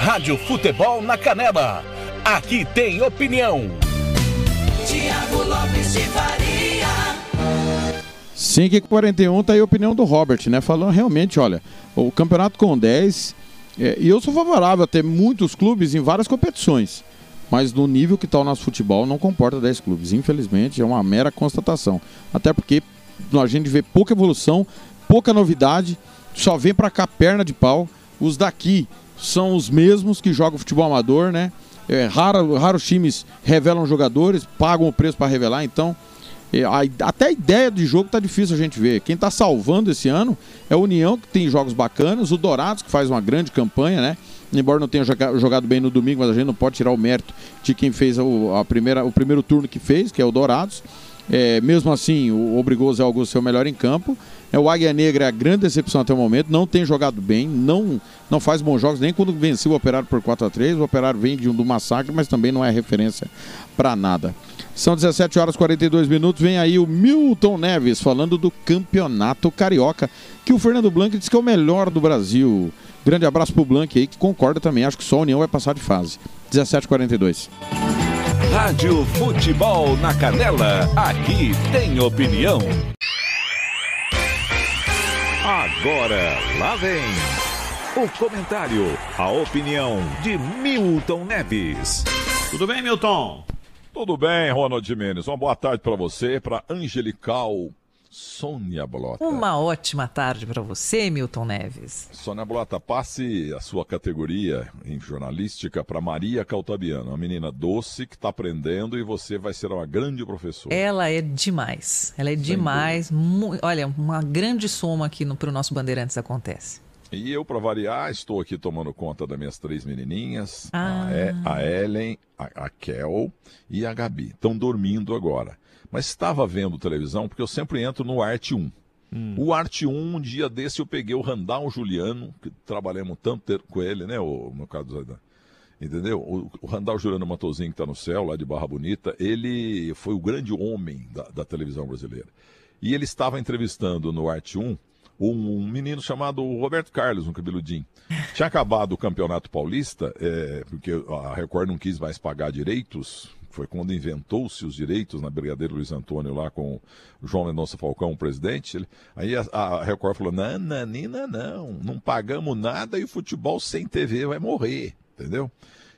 Rádio Futebol na Canela. Aqui tem opinião. Tiago Lopes de Faria. 5 e 41 tá aí a opinião do Robert, né? Falando realmente, olha, o campeonato com 10, é, e eu sou favorável a ter muitos clubes em várias competições, mas no nível que está o nosso futebol não comporta 10 clubes. Infelizmente, é uma mera constatação. Até porque a gente vê pouca evolução, pouca novidade, só vem pra cá perna de pau. Os daqui são os mesmos que jogam futebol amador, né? É, raro- raros times revelam jogadores, pagam o preço para revelar, então é, até a ideia de jogo tá difícil a gente ver. Quem tá salvando esse ano é a União, que tem jogos bacanas, o Dourados, que faz uma grande campanha, né? Embora não tenha joga- jogado bem no domingo, mas a gente não pode tirar o mérito de quem fez o, a primeira, o primeiro turno que fez, que é o Dourados. É, mesmo assim, o, obrigou Zé Augusto a ser o melhor em campo. É, o Águia Negra é a grande decepção até o momento, não tem jogado bem, não, não faz bons jogos, nem quando venceu o Operário por 4 a 3 O Operário vem de um do massacre, mas também não é referência para nada. São 17 horas e 42 minutos. Vem aí o Milton Neves falando do Campeonato Carioca, que o Fernando Blanc diz que é o melhor do Brasil. Grande abraço pro Blanc aí, que concorda também. Acho que só a União vai passar de fase. 17h42. Rádio Futebol na Canela. Aqui tem opinião. Agora, lá vem o comentário, a opinião de Milton Neves. Tudo bem, Milton? Tudo bem, Ronald Mendes. Uma boa tarde para você, para Angelical Sônia Blota. Uma ótima tarde para você, Milton Neves. Sônia Blota, passe a sua categoria em jornalística para Maria Caltabiano, uma menina doce que está aprendendo e você vai ser uma grande professora. Ela é demais. Ela é demais. Mu- Olha, uma grande soma aqui no, pro nosso Bandeirantes acontece. E eu, para variar, estou aqui tomando conta das minhas três menininhas, Ah. a, E- a Ellen, a, a Kel e a Gabi. Estão dormindo agora. Mas estava vendo televisão porque eu sempre entro no Arte 1. O Arte 1, um dia desse eu peguei o Randall Juliano, que trabalhamos tanto tempo com ele, né, o, no caso Zaidan. Entendeu? O, o Randall Juliano Matosinho, que está no céu, lá de Barra Bonita, ele foi o grande homem da, da televisão brasileira. E ele estava entrevistando no Arte 1 um, menino chamado Roberto Carlos, um cabeludinho. Tinha acabado o Campeonato Paulista, é, porque a Record não quis mais pagar direitos. Foi quando inventou-se os direitos na Brigadeiro Luiz Antônio lá com João Mendonça Falcão, o presidente. Aí a, a Record falou: não, Nanina, não, não pagamos nada e o futebol sem TV vai morrer, entendeu?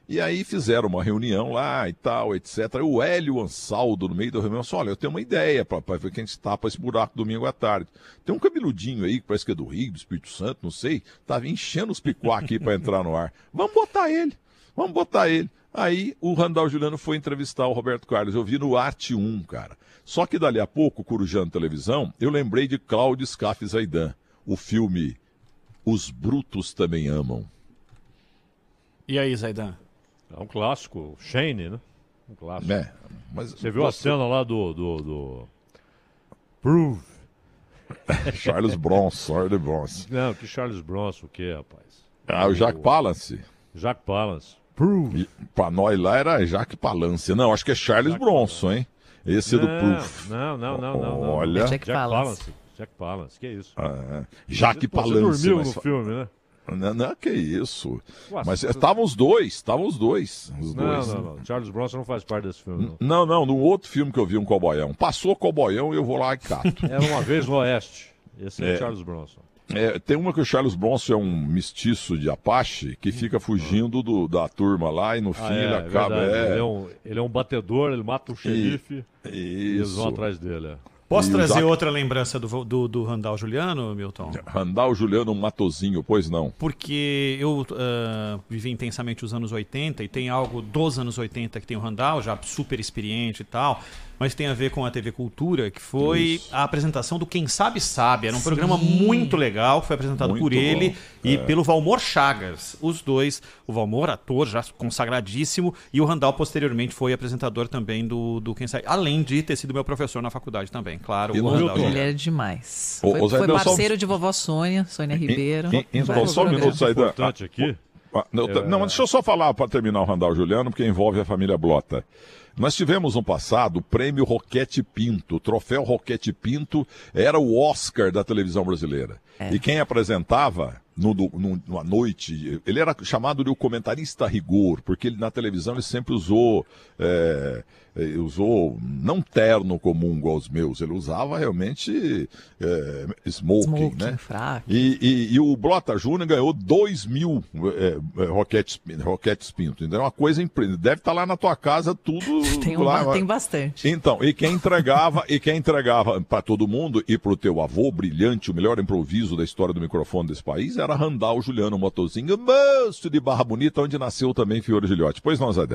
E aí fizeram uma reunião lá e tal, etc. O Hélio Ansaldo, no meio da reunião, falou: olha, eu tenho uma ideia para ver quem tapa esse buraco domingo à tarde. Tem um cabeludinho aí, que parece que é do Rio, do Espírito Santo, não sei, tava enchendo os picuá aqui para entrar no ar. Vamos botar ele, vamos botar ele. Aí o Randall Juliano foi entrevistar o Roberto Carlos. Eu vi no Arte 1, cara. Só que dali a pouco, Corujando Televisão, eu lembrei de Cláudio Scaff Zaidan, o filme Os Brutos Também Amam. E aí, Zaidan? É um clássico, Shane, né? Um clássico. É, mas Você viu a você- cena lá do. do, do... Prove. Charles Bronson, Charles Bronson. Não, que Charles Bronson, o que, rapaz? Ah, o Jack Palance. Jack Palance. E pra nós lá era Jaque Palance. Não, acho que é Charles Bronson, hein? Esse é do Não, Proof. Não, não, não, não. não. Olha. Jack, Palance. Jack Palance, que isso? Ah, Jaque Pô, você Palance. dormiu mas no filme, né? Não, não, que isso. Ué, mas estavam os dois, estavam os dois. Os Não, dois. não, não. Charles Bronson não faz parte desse filme, não. Não, não, no outro filme que eu vi um coboião. Passou coboião e eu vou lá e cato. Era uma vez no Oeste. Esse é, É. Charles Bronson. É, tem uma que o Charles Bronson é um mestiço de Apache que fica fugindo do- da turma lá e no fim Ah, é, ele é acaba. é- Ele, é um, ele é um batedor, ele mata o xerife E- e eles vão atrás dele. é. Posso E trazer Zac- outra lembrança do, do, do Randall Juliano, Milton? Randall Juliano Matozinho, pois não. Porque eu ah, vivi intensamente os anos 80 e tem algo dos anos 80 que tem o Randall, já super experiente e tal, mas tem a ver com a TV Cultura, que foi a apresentação do Quem Sabe Sabe. Era um Sim. programa muito legal, que foi apresentado Muito por ele bom, e é. pelo Valmor Chagas. Os dois, o Valmor, ator já consagradíssimo, e o Randall posteriormente foi apresentador também do, do Quem Sabe, além de ter sido meu professor na faculdade também, claro. E o Randall. Ele é demais. Ô, Foi, foi deu só parceiro de vovó Sônia, Sônia Ribeiro. Em- em- vários só um minuto, programas. Saidan. importante aqui. Ah, não, É. não, mas deixa eu só falar para terminar o Randall Juliano, porque envolve a família Blota. Nós tivemos no passado o prêmio Roquete Pinto. O troféu Roquete Pinto era o Oscar da televisão brasileira. E quem apresentava no, no- numa noite, ele era chamado de o comentarista rigor, porque ele na televisão ele sempre usou, é, usou não terno comum igual os meus, ele usava realmente é, smoking, Smoking, né? E, e- e o Blota Júnior ganhou 2 mil é, roquetes, roquetes pinto. Então é uma coisa impre- Deve estar lá na tua casa tudo. Tem, lá, tem bastante. Então, e quem entregava, e quem entregava para todo mundo e pro teu avô brilhante, o melhor improviso da história do microfone desse país, era Randall Juliano Motozinho, moço de Barra Bonita, onde nasceu também Fiore Gilhote. Pois não, Zé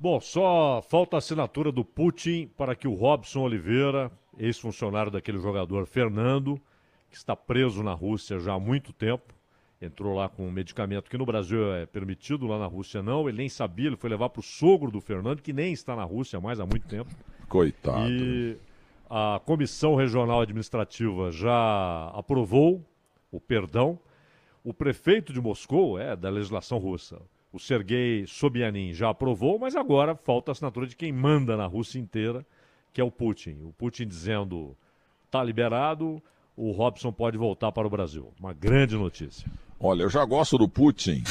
Bom, só falta a assinatura do Putin para que o Robson Oliveira, ex-funcionário daquele jogador Fernando, que está preso na Rússia já há muito tempo, entrou lá com um medicamento que no Brasil é permitido, lá na Rússia não, ele nem sabia, ele foi levar para o sogro do Fernando, que nem está na Rússia mais há muito tempo. Coitado. E a Comissão Regional Administrativa já aprovou o perdão. O prefeito de Moscou é da legislação russa. O Sergei Sobyanin já aprovou, mas agora falta a assinatura de quem manda na Rússia inteira, que é o Putin. O Putin dizendo tá liberado, o Robson pode voltar para o Brasil. Uma grande notícia. Olha, eu já gosto do Putin,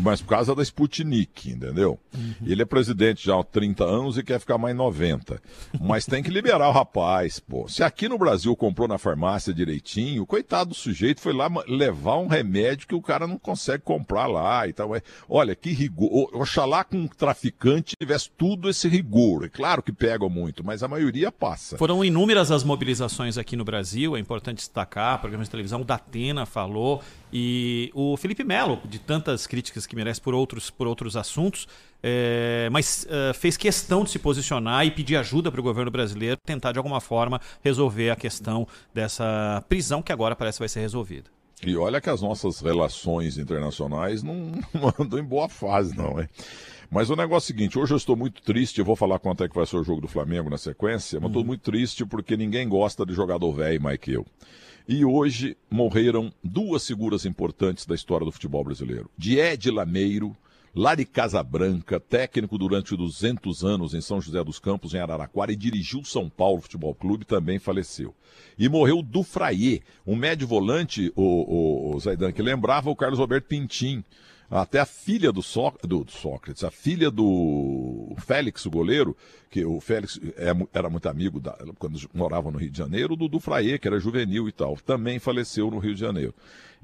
mas por causa da Sputnik, entendeu? Ele é presidente já há 30 anos e quer ficar mais 90. Mas tem que liberar o rapaz, pô. Se aqui no Brasil comprou na farmácia direitinho, coitado do sujeito foi lá levar um remédio que o cara não consegue comprar lá e tal. É, Olha, que rigor. Oxalá com um traficante tivesse tudo esse rigor. É claro que pega muito, mas a maioria passa. Foram inúmeras as mobilizações aqui no Brasil, é importante destacar, programas de televisão, o Datena falou, e o Felipe Melo, de tantas críticas que merece por outros, por outros assuntos, é, mas é, fez questão de se posicionar e pedir ajuda para o governo brasileiro tentar, de alguma forma, resolver a questão dessa prisão que agora parece que vai ser resolvida. E olha que as nossas relações internacionais não, não andam em boa fase, não, é? Mas o negócio é o seguinte, hoje eu estou muito triste, eu vou falar quanto é que vai ser o jogo do Flamengo na sequência, mas estou muito triste porque ninguém gosta de jogador velho mais que eu. E hoje morreram duas figuras importantes da história do futebol brasileiro. Diede Lameiro, lá de Casabranca, técnico durante 200 anos em São José dos Campos, em Araraquara, e dirigiu o São Paulo Futebol Clube, também faleceu. E morreu Dufraie, um médio volante, o, o, o Zaidan, que lembrava o Carlos Roberto Pintim. Até a filha do, Só, do, do Sócrates, a filha do Félix, o goleiro, que o Félix é era muito amigo da, quando morava no Rio de Janeiro, do Dufraie, que era juvenil e tal, também faleceu no Rio de Janeiro.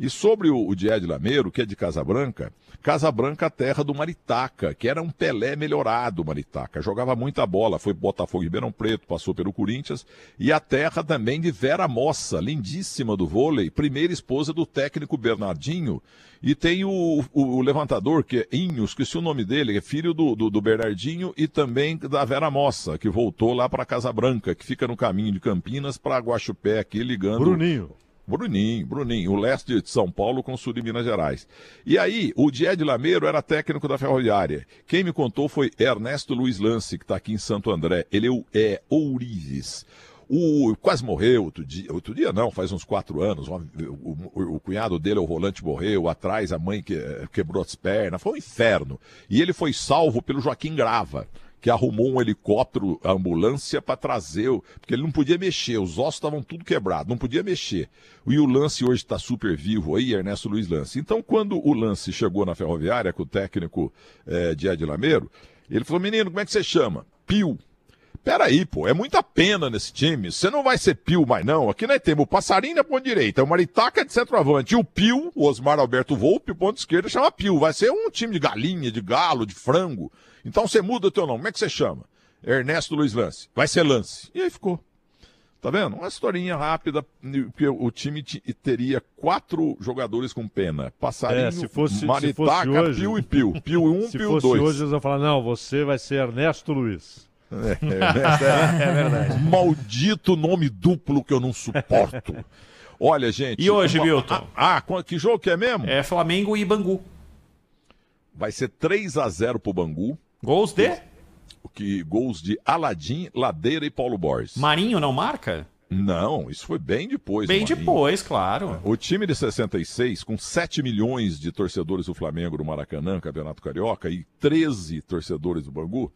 E sobre o, o Died Lameiro, que é de Casabranca, Casabranca, terra do Maritaca, que era um Pelé melhorado, Maritaca. Jogava muita bola, foi Botafogo Ribeirão Preto, passou pelo Corinthians. E a terra também de Vera Mossa, lindíssima do vôlei, primeira esposa do técnico Bernardinho. E tem o, o- o levantador, que é Inho, esqueci o nome dele, é filho do, do, do Bernardinho e também da Vera Mossa, que voltou lá para Casabranca, que fica no caminho de Campinas para Guaxupé, aqui ligando. Bruninho. Bruninho, Bruninho, o leste de São Paulo com o sul de Minas Gerais. E aí, o Died Lameiro era técnico da Ferroviária. Quem me contou foi Ernesto Luiz Lance, que está aqui em Santo André. Ele é é Ourives. O quase morreu outro dia, outro dia não, faz uns quatro anos. O, o- o cunhado dele, o volante, morreu. Atrás, a mãe que, quebrou as pernas. Foi um inferno. E ele foi salvo pelo Joaquim Grava, que arrumou um helicóptero, ambulância, para trazer. o- Porque ele não podia mexer, os ossos estavam tudo quebrados, não podia mexer. E o Lance hoje está super vivo aí, Ernesto Luiz Lance. Então, quando o Lance chegou na ferroviária com o técnico eh, de Ed Lameiro, ele falou: Menino, como é que você chama? Pio. Peraí, pô, é muita pena nesse time. Você não vai ser Pio mais, não. Aqui nós temos o Passarinho na ponta direita, o Maritaca de centroavante, e o Pio, o Osmar Alberto Volpe, ponto esquerda, chama Pio. Vai ser um time de galinha, de galo, de frango. Então você muda o teu nome. Como é que você chama? Ernesto Luiz Lance. Vai ser Lance. E aí ficou. Tá vendo? Uma historinha rápida, que o time ti- teria quatro jogadores com pena. Passarinho, É, se fosse, se Maritaca, fosse hoje, Pio e Pio. Pio 1, um, se Pio fosse 2. hoje, eles vão falar, não, você vai ser Ernesto Luiz. É, é, É verdade. Maldito nome duplo que eu não suporto. Olha, gente. E hoje, uma- Milton? Ah, ah, qu- que jogo que é mesmo? É Flamengo e Bangu. Vai ser 3 a 0 pro Bangu. Gols de? Que, gols de Aladim, Ladeira e Paulo Borges. Marinho não marca? Não, isso foi bem depois. Bem depois, claro. O time de 66, com 7 milhões de torcedores do Flamengo no Maracanã, Campeonato Carioca, e 13 torcedores do Bangu,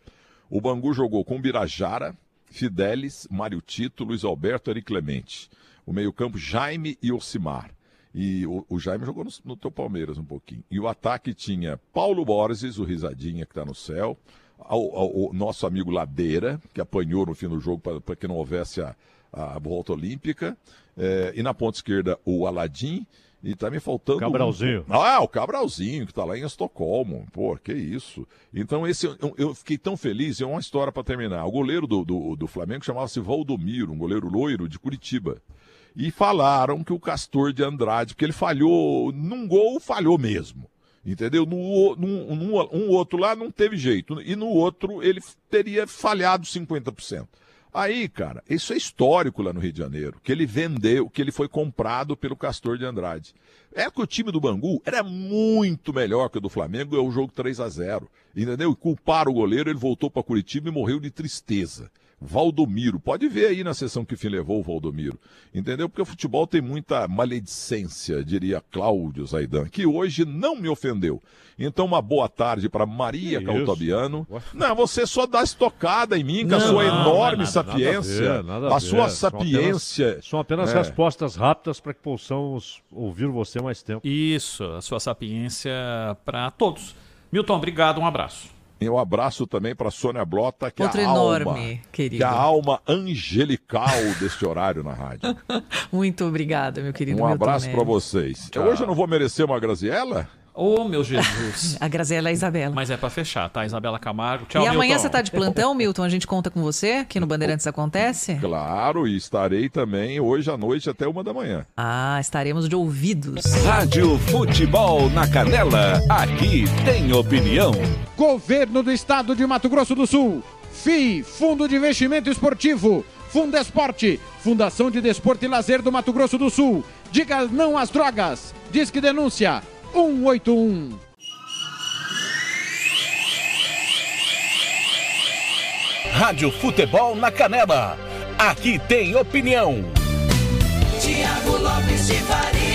o Bangu jogou com Birajara, Fidelis, Mário Tito, Luiz Alberto, Eric Clemente. O meio-campo, Jaime e Ocimar. E o, o Jaime jogou no, no teu Palmeiras um pouquinho. E o ataque tinha Paulo Borges, o Risadinha que está no céu, ao- ao- o nosso amigo Ladeira, que apanhou no fim do jogo para que não houvesse a, a volta olímpica. É, e na ponta esquerda, o Aladim. E tá me faltando. Cabralzinho. um- Ah, o Cabralzinho, que tá lá em Estocolmo. Pô, que isso. Então, esse eu, eu fiquei tão feliz. É uma história para terminar. O goleiro do, do, do Flamengo chamava-se Valdomiro, um goleiro loiro de Curitiba. E falaram que o Castor de Andrade, porque ele falhou num gol, falhou mesmo. Entendeu? No, num- um outro lá não teve jeito. E no outro ele teria falhado 50%. Aí, cara, isso é histórico lá no Rio de Janeiro, que ele vendeu, que ele foi comprado pelo Castor de Andrade. É que o time do Bangu era muito melhor que o do Flamengo, é o jogo 3 a 0 entendeu? E culparam o goleiro, ele voltou para Curitiba e morreu de tristeza. Valdomiro, pode ver aí na sessão que fim levou o Valdomiro, entendeu? Porque o futebol tem muita maledicência, diria Cláudio Zaidan, que hoje não me ofendeu. Então, uma boa tarde para Maria Que Caltabiano. Não, você só dá estocada em mim com a sua não, enorme nada, nada a sapiência, ver, nada a sua ver. São sapiência. apenas- São apenas É. respostas rápidas para que possamos ouvir você mais tempo. Isso, a sua sapiência para todos. Milton, obrigado, um abraço. E um abraço também para Sônia Blota, que Outro é a alma, enorme, querido. que é a alma angelical deste horário na rádio. Muito obrigada, meu querido Um Milton abraço para vocês. Tchau. Hoje eu não vou merecer uma Graziella? Ô, meu Jesus. A Graziela e a Isabela. Mas é para fechar, tá? Isabela Camargo. Tchau, e amanhã Milton. você tá de plantão, Milton? A gente conta com você aqui no Bandeirantes Acontece? Claro, e estarei também hoje à noite até uma da manhã. Ah, estaremos de ouvidos. Rádio Futebol na Canela. Aqui tem opinião. Governo do Estado de Mato Grosso do Sul. FII, Fundo de Investimento Esportivo. Fundesporte, Fundação de Desporto e Lazer do Mato Grosso do Sul. Diga não às drogas. Diz que denúncia 181. Rádio Futebol na Canela. Aqui tem opinião. Tiago Lopes de Faria.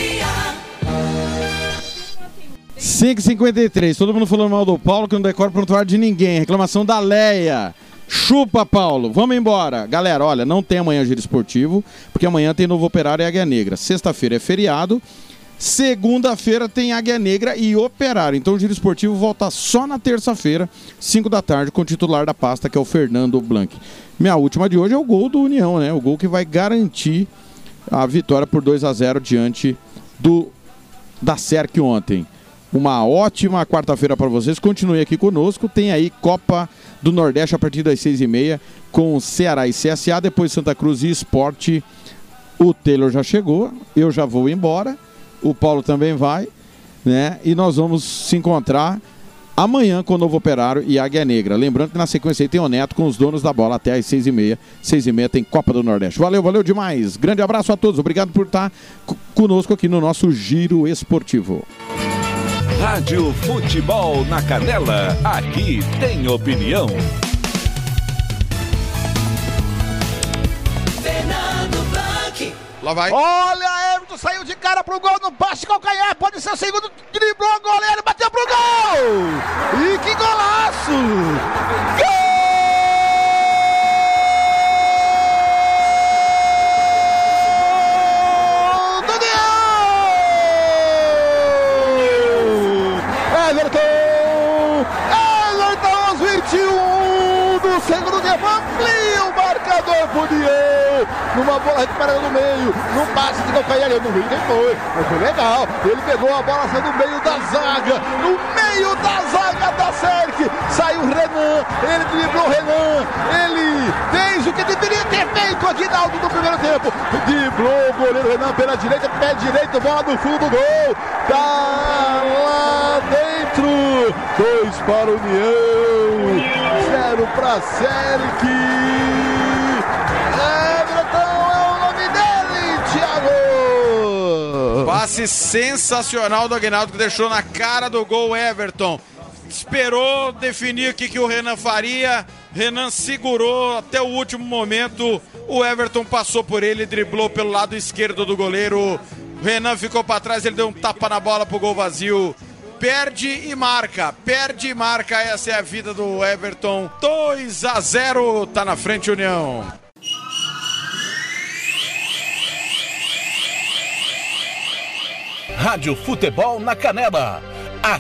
5h53, todo mundo falando mal do Paulo, que não decora prontuário de ninguém. Reclamação da Leia. Chupa, Paulo. Vamos embora. Galera, olha, não tem amanhã giro esportivo, porque amanhã tem Novo Operário e Águia Negra. Sexta-feira é feriado. Segunda-feira tem Águia Negra e Operário. Então o giro esportivo volta só na terça-feira, 5 da tarde, com o titular da pasta, que é o Fernando Blanc. Minha última de hoje é o gol do União, né? O gol que vai garantir a vitória por 2 a 0 diante do da SERC ontem. Uma ótima quarta-feira para vocês. Continue aqui conosco. Tem aí Copa do Nordeste a partir das seis e meia com Ceará e CSA. Depois Santa Cruz e Esporte. O Taylor já chegou. Eu já vou embora. O Paulo também vai. Né? E nós vamos se encontrar amanhã com o Novo Operário e Águia Negra. Lembrando que na sequência aí tem o Neto com os donos da bola até às seis e meia. Seis e meia tem Copa do Nordeste. Valeu, valeu demais. Grande abraço a todos. Obrigado por estar co- conosco aqui no nosso Giro Esportivo. Rádio Futebol na Canela. Aqui tem opinião. Fernando Lá vai. Olha, Saiu de cara pro gol no passe calcanhar. Pode ser o segundo. Driblou o goleiro, bateu pro gol. E que golaço! Gol pro União. Numa bola recuperada no meio. No passe de calcanhar. Eu não vi quem foi. Mas foi legal. Ele pegou a bola saiu do meio da zaga. No meio da zaga da Serk. Saiu o Renan. Ele driblou o Renan. Ele fez o que deveria ter feito aqui Naldo no primeiro tempo. Driblou o goleiro Renan pela direita. Pé direito. Bola no fundo do gol. Tá lá dentro. Dois para o União. Zero para Serk. Everton Passe sensacional do Aguinaldo que deixou na cara do gol Everton. Esperou definir o que, que o Renan faria. Renan segurou até o último momento. O Everton passou por ele, driblou pelo lado esquerdo do goleiro. Renan ficou para trás, ele deu um tapa na bola pro gol vazio. Perde e marca, perde e marca. Essa é a vida do Everton. 2 a 0, tá na frente União. Rádio Futebol na Canela.